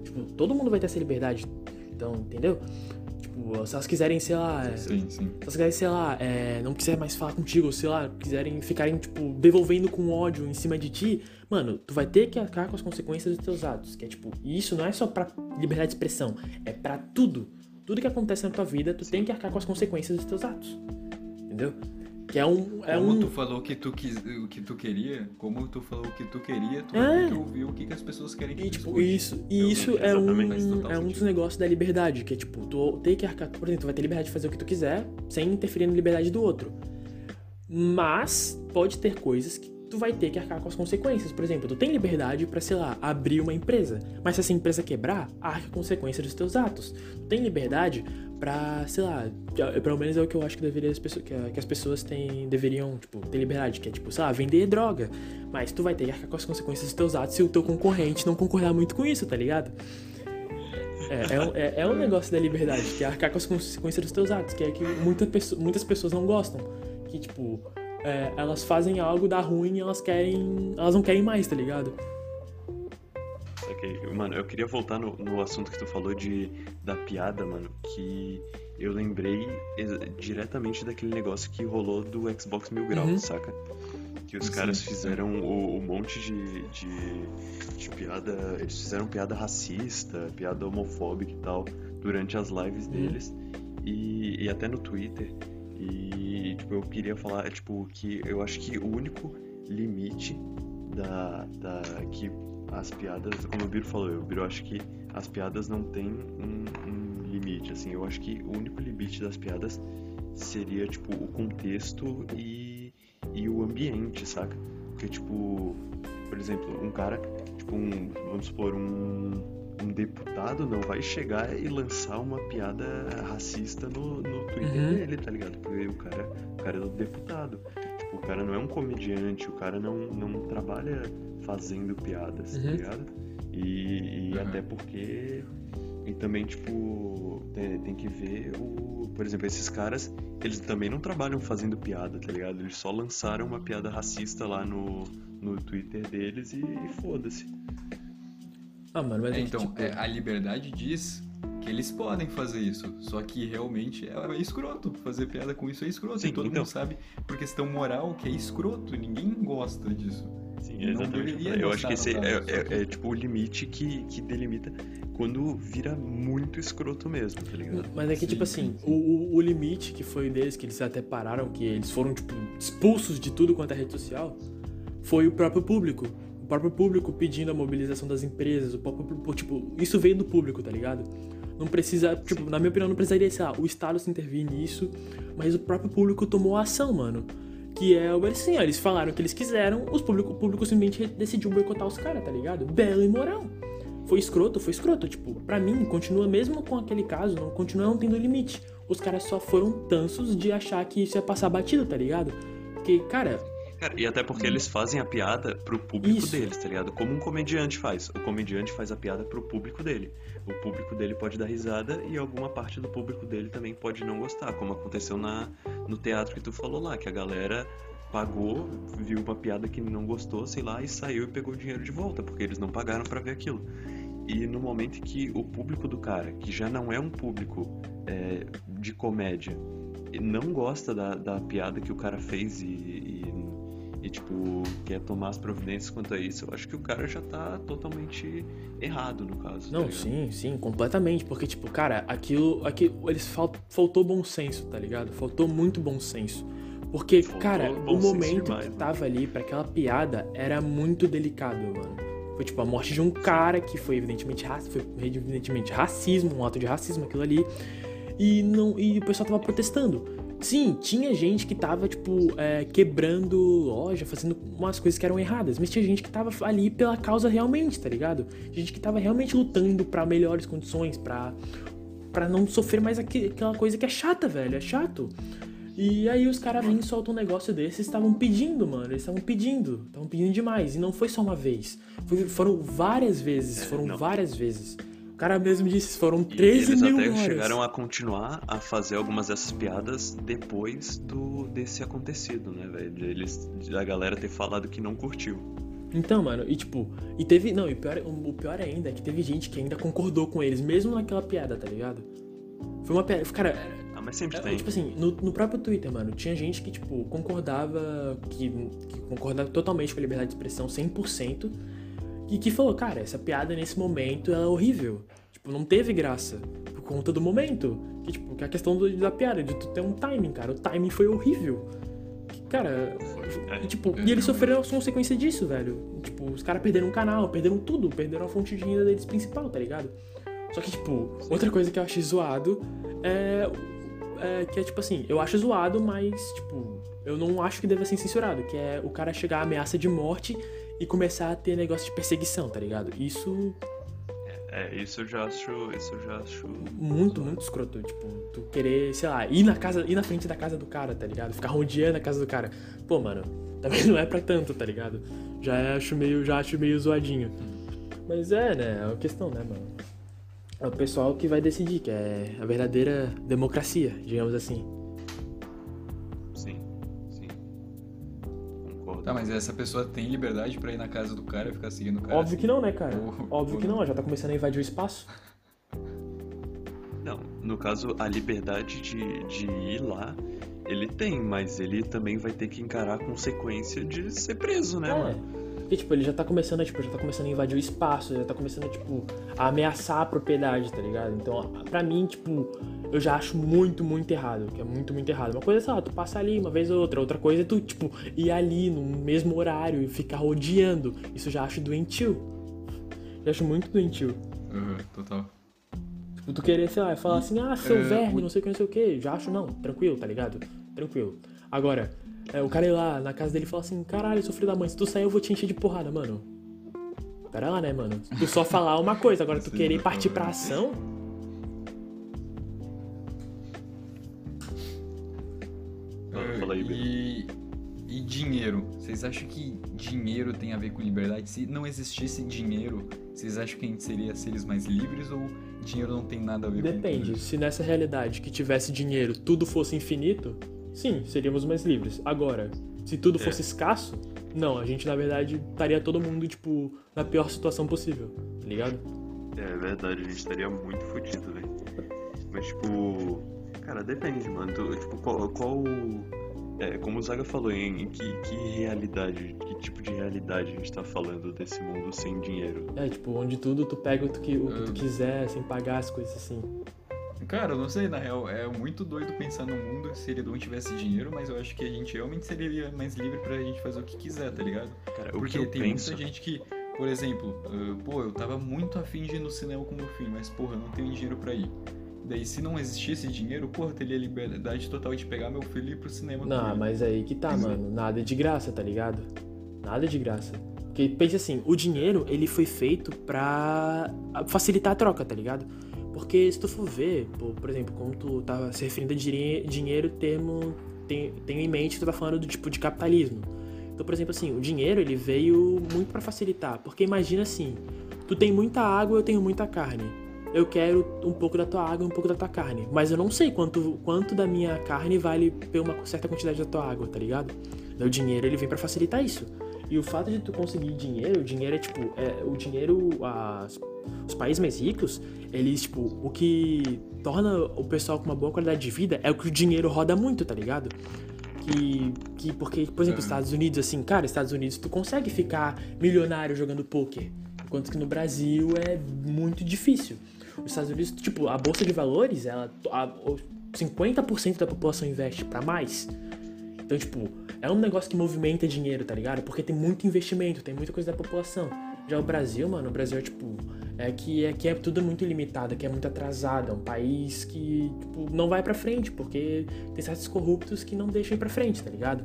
Tipo, todo mundo vai ter essa liberdade. Então, entendeu? Tipo, se elas quiserem, sei lá. é, Sim, sim. se elas quiserem, sei lá, é, não quiser mais falar contigo, ou sei lá, quiserem ficarem, tipo, devolvendo com ódio em cima de ti, mano, tu vai ter que arcar com as consequências dos teus atos. Que é tipo, e isso não é só pra liberdade de expressão, é pra tudo. Tudo que acontece na tua vida, tu tem que arcar com as consequências dos teus atos. Entendeu? Que é um. É como um... tu falou que tu quis, o que tu queria, como tu falou o que tu queria, tu É. que ouvir o que, que as pessoas querem que E, tipo, isso, e isso é um, exatamente, é um dos negócios da liberdade, que é tipo, tu tem que arcar, por exemplo, tu vai ter liberdade de fazer o que tu quiser, sem interferir na liberdade do outro. Mas pode ter coisas que tu vai ter que arcar com as consequências. Por exemplo, tu tem liberdade pra, sei lá, abrir uma empresa, mas se essa empresa quebrar, arca consequência dos teus atos. Tu tem liberdade pra, sei lá, pelo menos é o que eu acho que deveria as pessoas, que, as pessoas têm, deveriam, tipo, ter liberdade, que é tipo, sei lá, vender droga. Mas tu vai ter que arcar com as consequências dos teus atos se o teu concorrente não concordar muito com isso, tá ligado? É, é, é, é um negócio da liberdade, que é arcar com as consequências dos teus atos, que é que muita muitas pessoas não gostam. Que, tipo, é, elas fazem algo, dá ruim e elas querem. Elas não querem mais, tá ligado? Mano, eu queria voltar no, no assunto que tu falou de, da piada, mano, que eu lembrei diretamente daquele negócio que rolou do Xbox Mil Grau, uhum. saca? Que os sim, caras fizeram o, o, monte de, de, de, piada. Eles fizeram piada racista, piada homofóbica e tal, durante as lives uhum. deles. E, e até no Twitter. E tipo, eu queria falar, tipo, que eu acho que o único limite da, da que as piadas, como o Biro falou, o Biro acho que as piadas não têm um, um, limite, assim, eu acho que o único limite das piadas seria, tipo, o contexto e, e o ambiente, saca? Porque, tipo, por exemplo, um cara, tipo, um, vamos supor, um, um deputado não vai chegar e lançar uma piada racista no, no Twitter uhum. dele, tá ligado? Porque o cara, o cara é o deputado. Tipo, o cara não é um comediante, o cara não, não trabalha fazendo piadas, tá uhum. tá ligado? E, e uhum. até porque. E também, tipo, tem, tem, que ver o. Por exemplo, esses caras, eles também não trabalham fazendo piada, tá ligado? Eles só lançaram uma piada racista lá no, no Twitter deles e, e foda-se. Ah, mano, mas é, então, tipo... é, a liberdade diz que eles podem fazer isso. Só que realmente é, é escroto. Fazer piada com isso é escroto. Sim, e todo então... mundo sabe por questão moral que é escroto. Ninguém gosta disso. Sim, exatamente. Eu acho que esse é, é, é, tipo o limite que, que delimita quando vira muito escroto mesmo, tá ligado? Mas é que, tipo sim, tipo assim, sim. O, o limite que foi deles, que eles até pararam, que eles foram, tipo, expulsos de tudo quanto é rede social, foi o próprio público. O próprio público pedindo a mobilização das empresas, o próprio, tipo, isso veio do público, tá ligado? Não precisa, tipo, na minha opinião, não precisaria, sei lá, o Estado se intervir nisso, mas o próprio público tomou ação, mano. Que é o assim, ó, eles falaram o que eles quiseram, os público, o público simplesmente decidiu boicotar os caras, tá ligado? Belo e moral. Foi escroto, foi escroto. Tipo, pra mim, continua mesmo com aquele caso, não continua não tendo limite. Os caras só foram tansos de achar que isso ia passar batido, tá ligado? Porque, cara, Cara, e até porque eles fazem a piada pro público Isso. deles, tá ligado? Como um comediante faz. O comediante faz a piada pro público dele. O público dele pode dar risada e alguma parte do público dele também pode não gostar, como aconteceu na, no teatro que tu falou lá, que a galera pagou, viu uma piada que não gostou, sei lá, e saiu e pegou o dinheiro de volta, porque eles não pagaram para ver aquilo. E no momento que o público do cara, que já não é um público é, de comédia, não gosta da, da piada que o cara fez e, tipo, quer tomar as providências quanto a isso, eu acho que o cara já tá totalmente errado no caso. Tá Não, tá sim, sim, completamente. Porque, tipo, cara, aquilo. aquilo eles fal, faltou bom senso, tá ligado? Faltou muito bom senso. Porque, faltou cara, o momento demais, que né? tava ali para aquela piada era muito delicado, mano. Foi tipo a morte de um cara que foi evidentemente, foi evidentemente racismo, um ato de racismo, aquilo ali. E, não, e o pessoal tava protestando. Sim, tinha gente que tava, tipo, é, quebrando loja, fazendo umas coisas que eram erradas, mas tinha gente que tava ali pela causa realmente, tá ligado? Gente que tava realmente lutando para melhores condições, pra, pra não sofrer mais aquela coisa que é chata, velho, é chato. E aí os caras vêm e soltam um negócio desse, estavam pedindo, mano, eles estavam pedindo, estavam pedindo demais, e não foi só uma vez, foi, foram várias vezes, é, foram várias vezes. Cara mesmo disse, foram 13 e mil eles até chegaram a continuar a fazer algumas dessas piadas depois do desse acontecido, né, velho? Eles, a galera ter falado que não curtiu. Então, mano, e tipo, e teve. Não, e pior, o pior ainda é que teve gente que ainda concordou com eles, mesmo naquela piada, tá ligado? Foi uma piada. Cara. Ah, mas sempre é, tem. Tipo assim, no, no, próprio Twitter, mano, tinha gente que, tipo, concordava. Que, que concordava totalmente com a liberdade de expressão, 100% e que falou, cara, essa piada nesse momento é horrível. Tipo, não teve graça. Por conta do momento. Que, tipo, que é a questão do, da piada, de tu ter um timing, cara. O timing foi horrível. Cara, e, tipo, e eles sofreram as consequências disso, velho. Tipo, os caras perderam o canal, perderam tudo, perderam a fonte de renda deles principal, tá ligado? Só que, tipo, outra coisa que eu acho zoado é, é, que é tipo assim, eu acho zoado, mas, tipo, eu não acho que deva ser censurado, que é o cara chegar à ameaça de morte e começar a ter negócio de perseguição, tá ligado? Isso. É, isso eu já acho. Isso eu já acho. Muito, muito escroto. Tipo, tu querer, sei lá, ir na casa, ir na frente da casa do cara, tá ligado? Ficar rodeando a casa do cara. Pô, mano, [laughs] também não é pra tanto, tá ligado? Já acho meio, já acho meio zoadinho. Mas é, né? É uma questão, né, mano? É o pessoal que vai decidir, que é a verdadeira democracia, digamos assim. Tá, mas essa pessoa tem liberdade pra ir na casa do cara e ficar seguindo o cara? Óbvio que não, né, cara? Ou- Óbvio ou que não, ela já tá começando a invadir o espaço. Não, no caso, a liberdade de, de ir lá, ele tem, mas ele também vai ter que encarar a consequência de ser preso, né, É. mano? Porque, tipo, ele já tá começando, a, tipo, já tá começando a invadir o espaço, já tá começando, tipo, a ameaçar a propriedade, tá ligado? Então, pra mim, tipo, eu já acho muito, muito errado. Que é muito, muito errado. Uma coisa é só, tu passa ali uma vez ou outra. Outra coisa é tu, tipo, ir ali no mesmo horário e ficar rodeando. Isso eu já acho doentio. Já acho muito doentio. Uhum, total. Tipo, tu querer, sei lá, falar assim, ah, seu É, verme, o- não sei o que, não sei o que. Já acho não, tranquilo, tá ligado? Tranquilo. Agora, é, o cara ir lá na casa dele e falar assim, caralho, sou filho da mãe, se tu sair eu vou te encher de porrada, mano. Pera lá, né, mano? Tu só falar uma coisa, agora tu Sim, querer partir pra ação? Fala aí, Bento. e, e dinheiro? Vocês acham que dinheiro tem a ver com liberdade? Se não existisse dinheiro, vocês acham que a gente seria seres mais livres ou dinheiro não tem nada a ver com Depende. Se nessa realidade que tivesse dinheiro, tudo fosse infinito, sim, seríamos mais livres. Agora, se tudo É. fosse escasso, não, a gente na verdade estaria todo mundo, tipo, na pior situação possível, tá ligado? É verdade, a gente estaria muito fodido, velho. Mas, tipo. Cara, depende, mano. Tu, tipo, qual. qual é, como o Zaga falou, em, em que, que realidade, que tipo de realidade a gente tá falando desse mundo sem dinheiro? É, tipo, onde tudo tu pega o, tu que, o que tu Ah. quiser, sem pagar as coisas assim. Cara, eu não sei, na real, é muito doido pensar no mundo se ele não tivesse dinheiro, mas eu acho que a gente realmente seria mais livre pra gente fazer o que quiser, tá ligado? Cara, o Porque que eu tem penso. muita gente que, por exemplo, ah, pô, eu tava muito afim de ir no cinema com meu filho, mas porra, eu não tenho dinheiro pra ir. Daí, se não existisse dinheiro, porra, eu teria liberdade total de pegar meu filho e ir pro cinema Não, mas aí que tá, mano. Nada é de graça, tá ligado? Nada é de graça. Porque pense assim, o dinheiro, ele foi feito pra facilitar a troca, tá ligado? Porque se tu for ver, por exemplo, como tu tava se referindo a dinhe- dinheiro, termo, tem, tenho em mente que tu tá falando do tipo de capitalismo. Então, por exemplo, assim, o dinheiro, ele veio muito pra facilitar. Porque imagina assim, tu tem muita água, eu tenho muita carne. Eu quero um pouco da tua água e um pouco da tua carne. Mas eu não sei quanto, quanto da minha carne vale ter uma certa quantidade da tua água, tá ligado? Daí o dinheiro ele vem pra facilitar isso. E o fato de tu conseguir dinheiro, o dinheiro é tipo, é, o dinheiro, as, os países mais ricos, eles, tipo, o que torna o pessoal com uma boa qualidade de vida é o que o dinheiro roda muito, tá ligado? Que, que porque, por exemplo, É. Estados Unidos, assim, cara, Estados Unidos, tu consegue ficar milionário jogando poker. Enquanto que no Brasil é muito difícil. Os Estados Unidos, tipo, a bolsa de valores, ela, a, o 50% da população investe pra mais. Então, tipo, é um negócio que movimenta dinheiro, tá ligado? Porque tem muito investimento, tem muita coisa da população. Já o Brasil, mano, o Brasil é tipo. É que, é que é tudo muito limitado, que é muito atrasado. É um país que, tipo, não vai pra frente, porque tem certos corruptos que não deixam ir pra frente, tá ligado?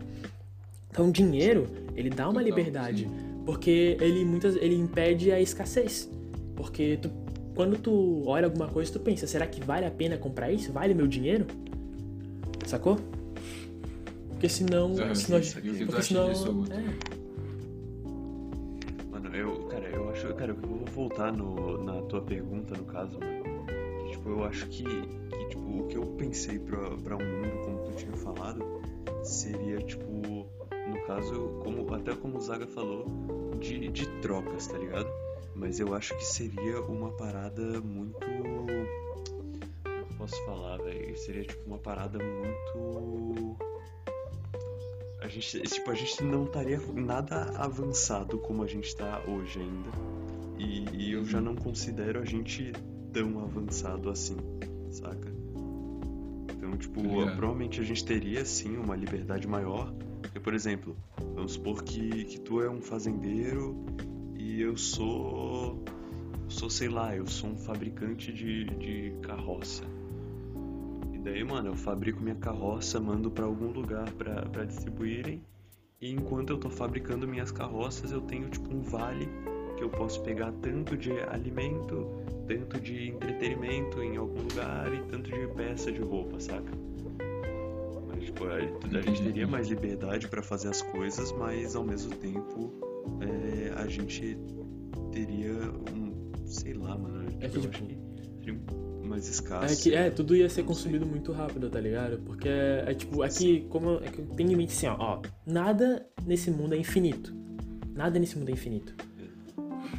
Então, o dinheiro, ele dá uma liberdade, porque ele muitas ele impede a escassez. Porque tu, quando tu olha alguma coisa, tu pensa, será que vale a pena comprar isso? Vale meu dinheiro? Sacou? Porque senão, É, senão porque senão é, cara, eu vou voltar no, na tua pergunta, no caso, mano. Que, tipo, eu acho que, que, tipo, o que eu pensei pra, pra um mundo, como tu tinha falado, seria, tipo, no caso, como, até como o Zaga falou, de, de trocas, tá ligado? Mas eu acho que seria uma parada muito. Como eu posso falar, velho? Seria, tipo, uma parada muito. A gente, tipo, a gente não estaria nada avançado como a gente tá hoje ainda. E, e eu já não considero a gente tão avançado assim, saca? Então, tipo, Ligado. provavelmente a gente teria sim uma liberdade maior. Porque, por exemplo, vamos supor que, que tu é um fazendeiro e eu sou. Sou, sei lá, eu sou um fabricante de, de carroça. E daí, mano, eu fabrico minha carroça, mando pra algum lugar pra distribuírem. E enquanto eu tô fabricando minhas carroças, eu tenho tipo um vale que eu posso pegar tanto de alimento, tanto de entretenimento em algum lugar e tanto de peça de roupa, saca? Mas, tipo, a, a gente teria mais liberdade pra fazer as coisas, mas ao mesmo tempo é, a gente teria um. sei lá, mano. É tipo, que, eu tipo, que mais É escasso. que é, tudo ia ser consumido muito rápido, tá ligado? Porque é, é tipo, é que como é que eu tenho em mente assim, ó, ó, nada, nesse mundo é infinito. Nada nesse mundo é infinito.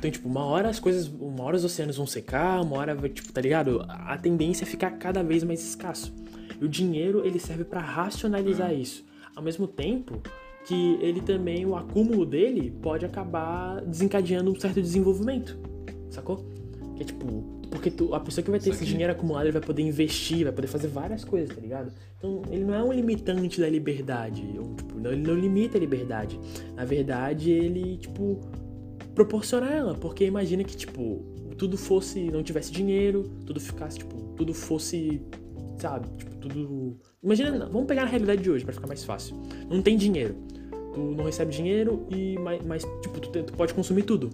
Então, tipo, uma hora as coisas. Uma hora os oceanos vão secar, uma hora vai, tipo, tá ligado? A tendência é ficar cada vez mais escasso. E o dinheiro, ele serve para racionalizar isso. Ao mesmo tempo que ele também, o acúmulo dele, pode acabar desencadeando um certo desenvolvimento. Sacou? Que é tipo, porque tu, a pessoa que vai ter esse dinheiro acumulado, ele vai poder investir, vai poder fazer várias coisas, tá ligado? Então, ele não é um limitante da liberdade. Ou, tipo, não, ele não limita a liberdade. Na verdade, ele, tipo, proporciona ela. Porque imagina que, tipo, tudo fosse. não tivesse dinheiro, tudo ficasse, tipo, tudo fosse. Sabe? Tipo, tudo. Imagina, vamos pegar a realidade de hoje para ficar mais fácil. Não tem dinheiro. Tu não recebe dinheiro e. Mas, mas tipo, tu, tu pode consumir tudo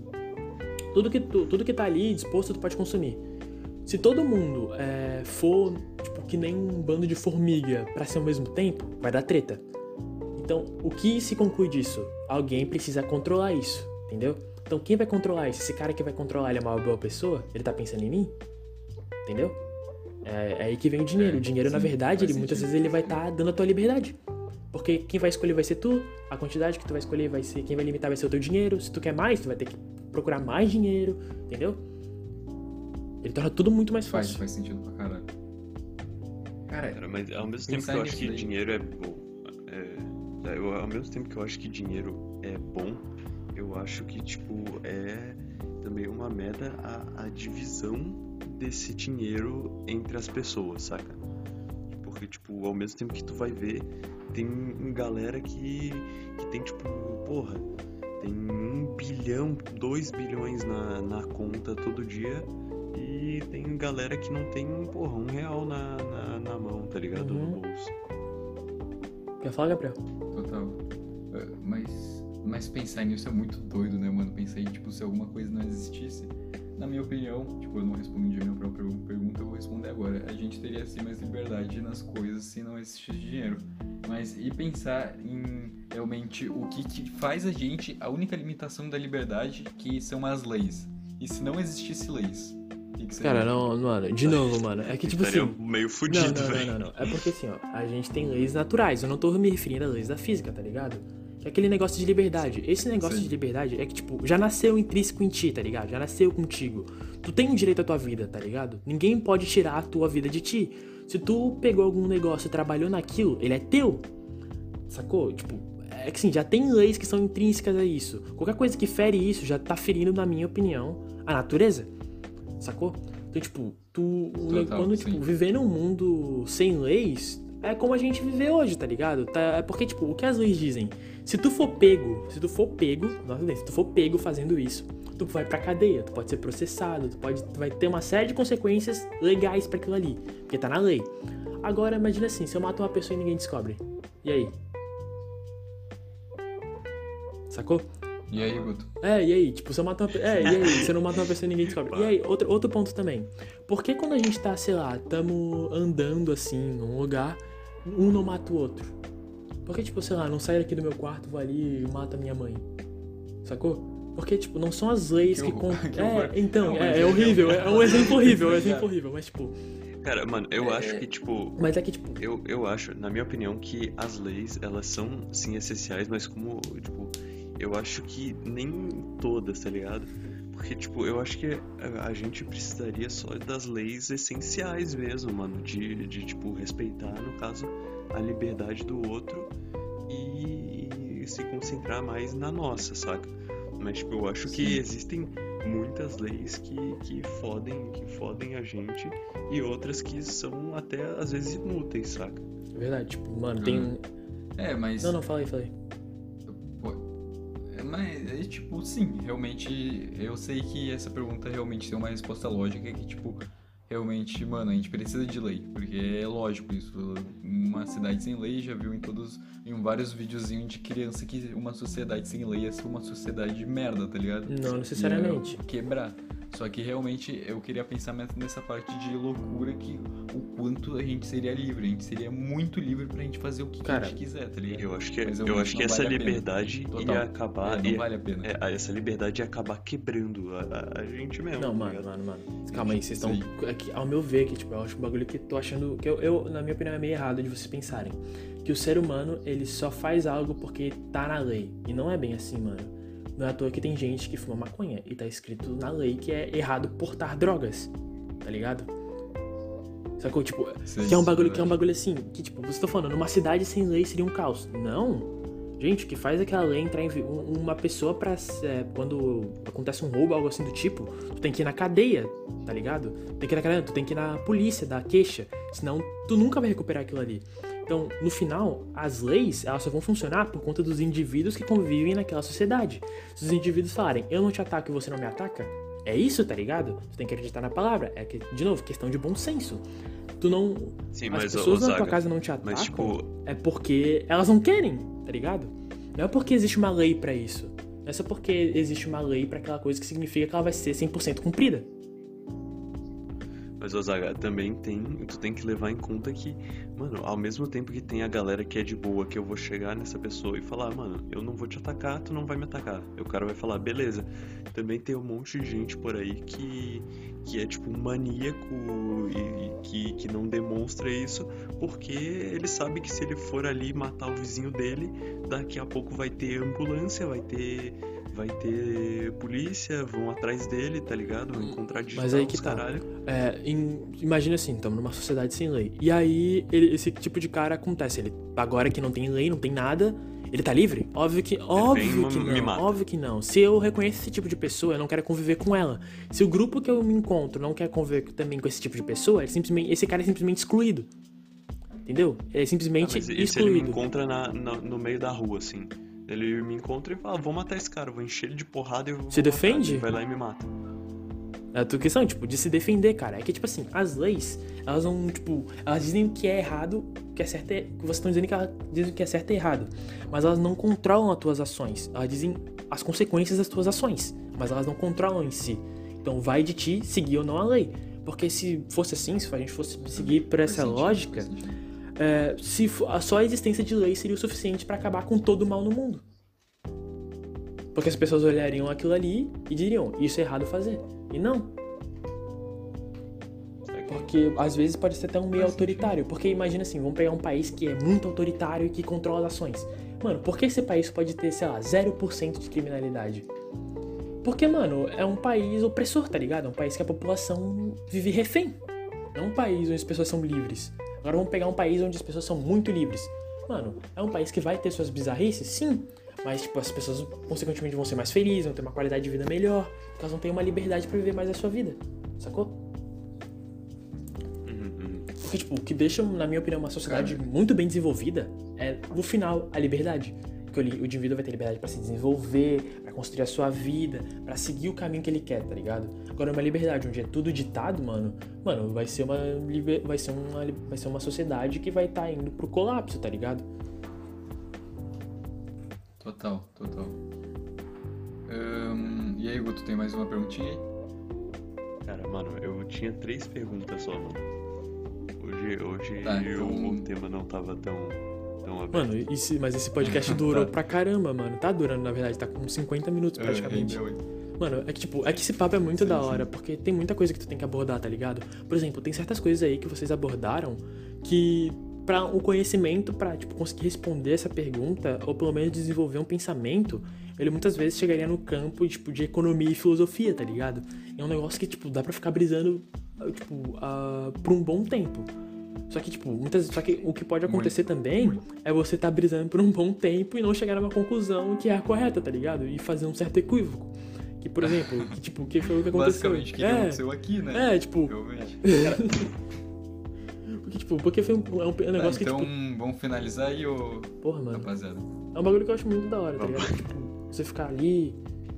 tudo que, tu, tudo que tá ali disposto, tu pode consumir. Se todo mundo é, for, tipo, que nem um bando de formiga para ser ao mesmo tempo, vai dar treta. Então, o que se conclui disso? Alguém precisa controlar isso, entendeu? Então, quem vai controlar isso? Esse cara que vai controlar, ele é uma boa pessoa? Ele tá pensando em mim? Entendeu? É, é aí que vem o dinheiro. o dinheiro, sim, na verdade, ele, muitas vezes ele vai estar tá dando a tua liberdade. Porque quem vai escolher vai ser tu, a quantidade que tu vai escolher vai ser. Quem vai limitar vai ser o teu dinheiro. Se tu quer mais, tu vai ter que procurar mais dinheiro, entendeu? Ele torna tudo muito mais fácil. Faz, faz sentido pra caralho. Cara, Cara mas ao mesmo tempo que eu acho que daí. dinheiro é bom. É, é, eu, ao mesmo tempo que eu acho que dinheiro é bom, eu acho que, tipo, é também uma merda a, a divisão desse dinheiro entre as pessoas, saca? Porque, tipo, ao mesmo tempo que tu vai ver, tem galera que, que tem, tipo, porra, tem um bilhão, dois bilhões na, na conta todo dia e tem galera que não tem, porra, um real na, na, na mão, tá ligado? Uhum. No bolso. Quer falar, Gabriel? Total. É, mas, mas pensar nisso é muito doido, né, mano? Pensar em, tipo, se alguma coisa não existisse. Na minha opinião, tipo, eu não respondi a minha própria pergunta, eu vou responder agora. A gente teria, assim, mais liberdade nas coisas se não existisse dinheiro. Mas e pensar em realmente o que, que faz a gente, a única limitação da liberdade, que são as leis. E se não existisse leis? Que que Cara, não, mano, de novo, [laughs] mano. É que tipo assim. meio fudido, não, não, não, não, É porque assim, ó, a gente tem leis naturais. Eu não tô me referindo a leis da física, tá ligado? É aquele negócio de liberdade. Esse negócio Sim. de liberdade é que, tipo, já nasceu intrínseco em ti, tá ligado? Já nasceu contigo. Tu tem direito à tua vida, tá ligado? Ninguém pode tirar a tua vida de ti. Se tu pegou algum negócio e trabalhou naquilo, ele é teu. Sacou? Tipo, é que sim, já tem leis que são intrínsecas a isso. Qualquer coisa que fere isso já tá ferindo, na minha opinião, a natureza. Sacou? Então, tipo, tu. Total, quando, tipo, viver num mundo sem leis, é como a gente vive hoje, tá ligado? Tá, é porque, tipo, o que as leis dizem? Se tu for pego, se tu for pego, nossa, se tu for pego fazendo isso, tu vai pra cadeia, tu pode ser processado, tu, pode, tu vai ter uma série de consequências legais para aquilo ali, porque tá na lei. Agora, imagina assim, se eu mato uma pessoa e ninguém descobre. E aí? Sacou? E aí, Guto? É, e aí? Tipo, se eu mato uma É, e aí? Você não mata uma pessoa e ninguém descobre. E aí, outro, outro ponto também. Por que quando a gente tá, sei lá, tamo andando assim num lugar, um não mata o outro? Por que, tipo, sei lá, não sai daqui do meu quarto, vou ali e mato a minha mãe? Sacou? Porque, tipo, não são as leis que, que, con... [laughs] É, então, é, é, é horrível. É um exemplo [laughs] horrível, é um exemplo horrível. Mas, tipo, Cara, mano, eu é... acho que, tipo. Mas é que, tipo. Eu, eu acho, na minha opinião, que as leis, elas são, sim, essenciais, mas como, tipo. Eu acho que nem todas, tá ligado? Porque, tipo, eu acho que a, gente precisaria só das leis essenciais mesmo, mano. De, de, tipo, respeitar, no caso, a liberdade do outro e, e se concentrar mais na nossa, saca? Mas, tipo, eu acho Sim. que existem muitas leis que, que fodem que fodem a gente e outras que são até às vezes inúteis, saca? É verdade, tipo, mano, tem. Hum. É, mas. Não, não, falei, falei. É, mas, é, tipo, sim, realmente. Eu sei que essa pergunta realmente tem uma resposta lógica que, tipo, realmente, mano, a gente precisa de lei, porque é lógico isso. Uma cidade sem lei já viu em todos, em vários videozinhos de criança que uma sociedade sem lei é uma sociedade de merda, tá ligado? Não necessariamente. quebrar. Só que realmente eu queria pensar mais nessa parte de loucura que o quanto a gente seria livre. A gente seria muito livre pra gente fazer o que Cara, a gente quiser, tá ligado? Eu acho que, Mas eu acho que essa vale liberdade Total. ia acabar. É, ia- vale a pena. é, essa liberdade ia acabar quebrando a, a- a gente mesmo. Não, tá mano, mano, mano. Calma aí, vocês estão. Aqui, ao meu ver, que tipo, eu acho um bagulho que tô achando. Que eu, eu, na minha opinião, é meio errado de vocês pensarem. Que o ser humano, ele só faz algo porque tá na lei. E não é bem assim, mano. Não é à toa que tem gente que fuma maconha e tá escrito na lei que é errado portar drogas. Tá ligado? Sacou? Tipo, Sim, que é um bagulho, que é um bagulho assim, que tipo, você tá falando, numa cidade sem lei seria um caos. Não. Gente, o que faz aquela lei entrar em um- uma pessoa pra. é, quando acontece um roubo, algo assim do tipo, tu tem que ir na cadeia, tá ligado? Tem que ir na cadeia, tu tem que ir na polícia, dar queixa. Senão tu nunca vai recuperar aquilo ali. Então, no final, as leis, elas só vão funcionar por conta dos indivíduos que convivem naquela sociedade. Se os indivíduos falarem, eu não te ataco e você não me ataca, é isso, tá ligado? Tu tem que acreditar na palavra. É que, de novo, questão de bom senso. Tu não. Sim, As pessoas na tua casa não te atacam mas, tipo- é porque elas não querem, tá ligado? Não é porque existe uma lei pra isso. Não é só porque existe uma lei pra aquela coisa que significa que ela vai ser 100% cumprida. Mas, Ozaga, também tem. Tu tem que levar em conta que, mano, ao mesmo tempo que tem a galera que é de boa, que eu vou chegar nessa pessoa e falar, mano, eu não vou te atacar, tu não vai me atacar. E o cara vai falar, beleza. Também tem um monte de gente por aí que, que é tipo maníaco e, e que, que não demonstra isso, porque ele sabe que se ele for ali matar o vizinho dele, daqui a pouco vai ter ambulância, vai ter. Vai ter polícia, vão atrás dele, tá ligado? Vão encontrar digital, Mas aí que tá. caralho. É, em- imagina assim, estamos numa sociedade sem lei. E aí, ele- esse tipo de cara acontece. Ele, agora que não tem lei, não tem nada, ele tá livre? Óbvio que, óbvio que não. Óbvio que não. Se eu reconheço esse tipo de pessoa, eu não quero conviver com ela. Se o grupo que eu me encontro não quer conviver também com esse tipo de pessoa, ele simplesmente, esse cara é simplesmente excluído. Entendeu? Ele é Ah, simplesmente mas e se ele me excluído. encontra na, na- no meio da rua, assim? Ele me encontra e fala, vou matar esse cara, vou encher ele de porrada e eu vou Se matar. defende? Ele vai lá e me mata. É a tua questão, tipo, de se defender, cara. É que, tipo assim, as leis, elas não, tipo, elas dizem o que é errado, o que é certo é. que Vocês estão dizendo que elas dizem o que é certo e errado. Mas elas não controlam as tuas ações. Elas dizem as consequências das tuas ações. Mas elas não controlam em si. Então vai de ti seguir ou não a lei. Porque se fosse assim, se a gente fosse seguir por essa lógica. É, se só a existência de lei seria o suficiente pra acabar com todo o mal no mundo. Porque as pessoas olhariam aquilo ali e diriam, isso é errado fazer. E não. Porque às vezes pode ser até um meio autoritário. Porque imagina assim, vamos pegar um país que é muito autoritário e que controla as ações. Mano, por que esse país pode ter, sei lá, 0% de criminalidade? Porque, mano, é um país opressor, tá ligado? É um país que a população vive refém. Não é um país onde as pessoas são livres. Agora vamos pegar um país onde as pessoas são muito livres. Mano, é um país que vai ter suas bizarrices? Sim. Mas, tipo, as pessoas, consequentemente, vão ser mais felizes, vão ter uma qualidade de vida melhor. Porque elas vão ter uma liberdade pra viver mais a sua vida. Sacou? Uhum, uhum. Porque, tipo, o que deixa, na minha opinião, uma sociedade muito bem desenvolvida é, no final, a liberdade. Porque o, indivíduo vai ter liberdade pra se desenvolver, pra construir a sua vida, pra seguir o caminho que ele quer, tá ligado? Agora, uma liberdade onde é tudo ditado, mano, mano, vai ser uma, liber- vai ser uma, vai ser uma sociedade que vai estar indo pro colapso, tá ligado? Total, total. E aí, Guto, tem mais uma perguntinha aí? Cara, mano, eu tinha três perguntas só, mano. Hoje, hoje Tá, eu- então- o tema não tava tão. Mano, esse- mas esse podcast [laughs] durou pra caramba, mano. Tá durando, na verdade, tá com 50 minutos praticamente. É, rendeu aí. Mano, é que tipo, é que esse papo é muito Sim, da sim. hora, porque tem muita coisa que tu tem que abordar, tá ligado? Por exemplo, tem certas coisas aí que vocês abordaram que para o conhecimento, pra tipo conseguir responder essa pergunta ou pelo menos desenvolver um pensamento, ele muitas vezes chegaria no campo tipo de economia e filosofia, tá ligado? É um negócio que tipo dá pra ficar brisando tipo ah, por um bom tempo. Só que, tipo, muitas. Só que o que pode acontecer também muito. é você tá brisando por um bom tempo e não chegar numa conclusão que é a correta, tá ligado? E fazer um certo equívoco. Que, por exemplo, que, tipo, que foi o que aconteceu. Basicamente, o que, que é, aconteceu aqui, né? é, tipo, Realmente. [laughs] porque, tipo, porque foi um, é um Tá, negócio então, que, tipo, vamos finalizar aí, ô porra, mano. rapaziada. É um bagulho que eu acho muito da hora, tá ligado? Tipo, você ficar ali,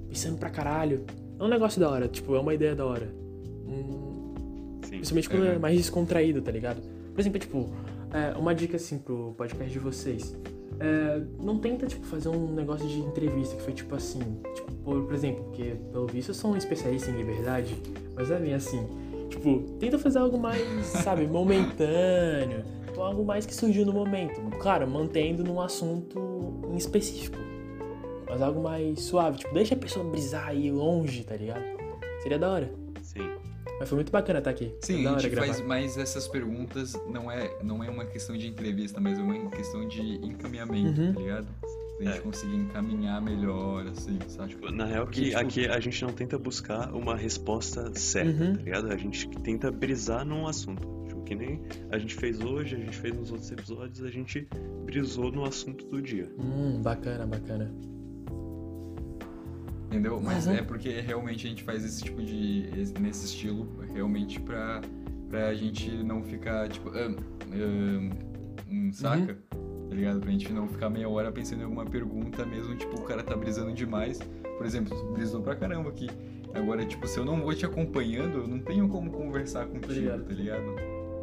pensando pra caralho. É um negócio da hora, tipo, é uma ideia da hora. Hum, Sim. Principalmente quando É. é mais descontraído, tá ligado? Por exemplo, tipo, é, uma dica assim pro podcast de vocês. É, não tenta, tipo, fazer um negócio de entrevista que foi tipo assim, tipo, por, por exemplo, porque pelo visto eu sou um especialista em liberdade, mas é bem assim. Tipo, tenta fazer algo mais, [laughs] sabe, momentâneo, ou algo mais que surgiu no momento. Claro, mantendo num assunto em específico. Mas algo mais suave, tipo, deixa a pessoa brisar aí longe, tá ligado? Seria da hora. Sim. Mas foi muito bacana estar aqui. Sim, a gente faz mais essas perguntas, não é, não é uma questão de entrevista, mas é uma questão de encaminhamento, Uhum. tá ligado? A gente É. conseguir encaminhar melhor, assim, sabe? Tipo, Na real, que tipo- aqui a gente não tenta buscar uma resposta certa, Uhum. tá ligado? A gente tenta brisar num assunto. Tipo, que nem a gente fez hoje, a gente fez nos outros episódios, a gente brisou no assunto do dia. Hum, bacana, bacana. Entendeu? Mas Uhum. é porque realmente a gente faz esse tipo de. esse- nesse estilo, realmente pra, pra gente não ficar, tipo. ah, ah, hum, saca? Tá ligado? Pra gente não ficar meia hora pensando em alguma pergunta, mesmo, tipo, o cara tá brisando demais. Por exemplo, tu brisou pra caramba aqui. Agora, tipo, se eu não vou te acompanhando, eu não tenho como conversar contigo, ligado. tá ligado?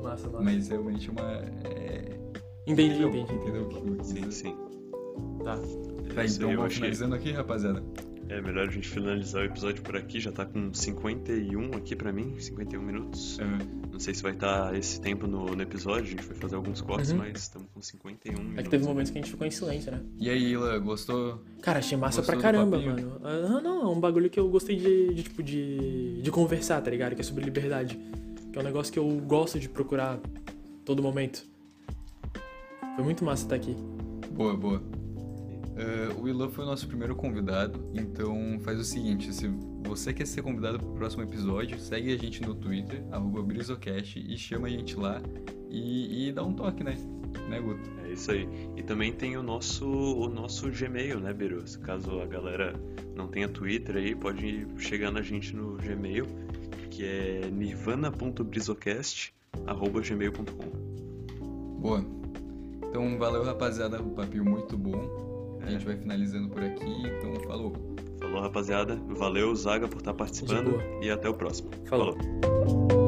Massa, massa. Mas realmente é uma. É... Entendi, entendeu? entendi, Entendeu o entendi. que eu quis Sim, sim. Tá. Tá, então vamos achei- finalizando aqui, rapaziada. É melhor a gente finalizar o episódio por aqui, já tá com 51 aqui pra mim, 51 minutos. Não sei se vai estar esse tempo no, no episódio, a gente vai fazer alguns cortes, Uhum. mas estamos com 51 minutos. É que teve momentos que a gente ficou em silêncio, né? E aí, Ilan, gostou? Cara, achei massa Gostou pra caramba, mano. Ah, não, é um bagulho que eu gostei de, de, tipo, de, de conversar, tá ligado? Que é sobre liberdade. Que é um negócio que eu gosto de procurar todo momento. Foi muito massa estar aqui. Boa, boa. Eh, o Ilan foi o nosso primeiro convidado, então faz o seguinte, se você quer ser convidado pro próximo episódio, segue a gente no Twitter, Brisocast, e chama a gente lá e, e dá um toque, né? Né, Guto? É isso aí. E também tem o nosso, o nosso Gmail, né, Beru? Se caso a galera não tenha Twitter aí, pode chegar na gente no Gmail, que é nirvana.brisocast.gmail.com Boa. Então, valeu, rapaziada, o papinho muito bom. A gente vai finalizando por aqui, então falou. Falou, rapaziada. Valeu, Zaga, por estar participando. E até o próximo. Falou. Falou.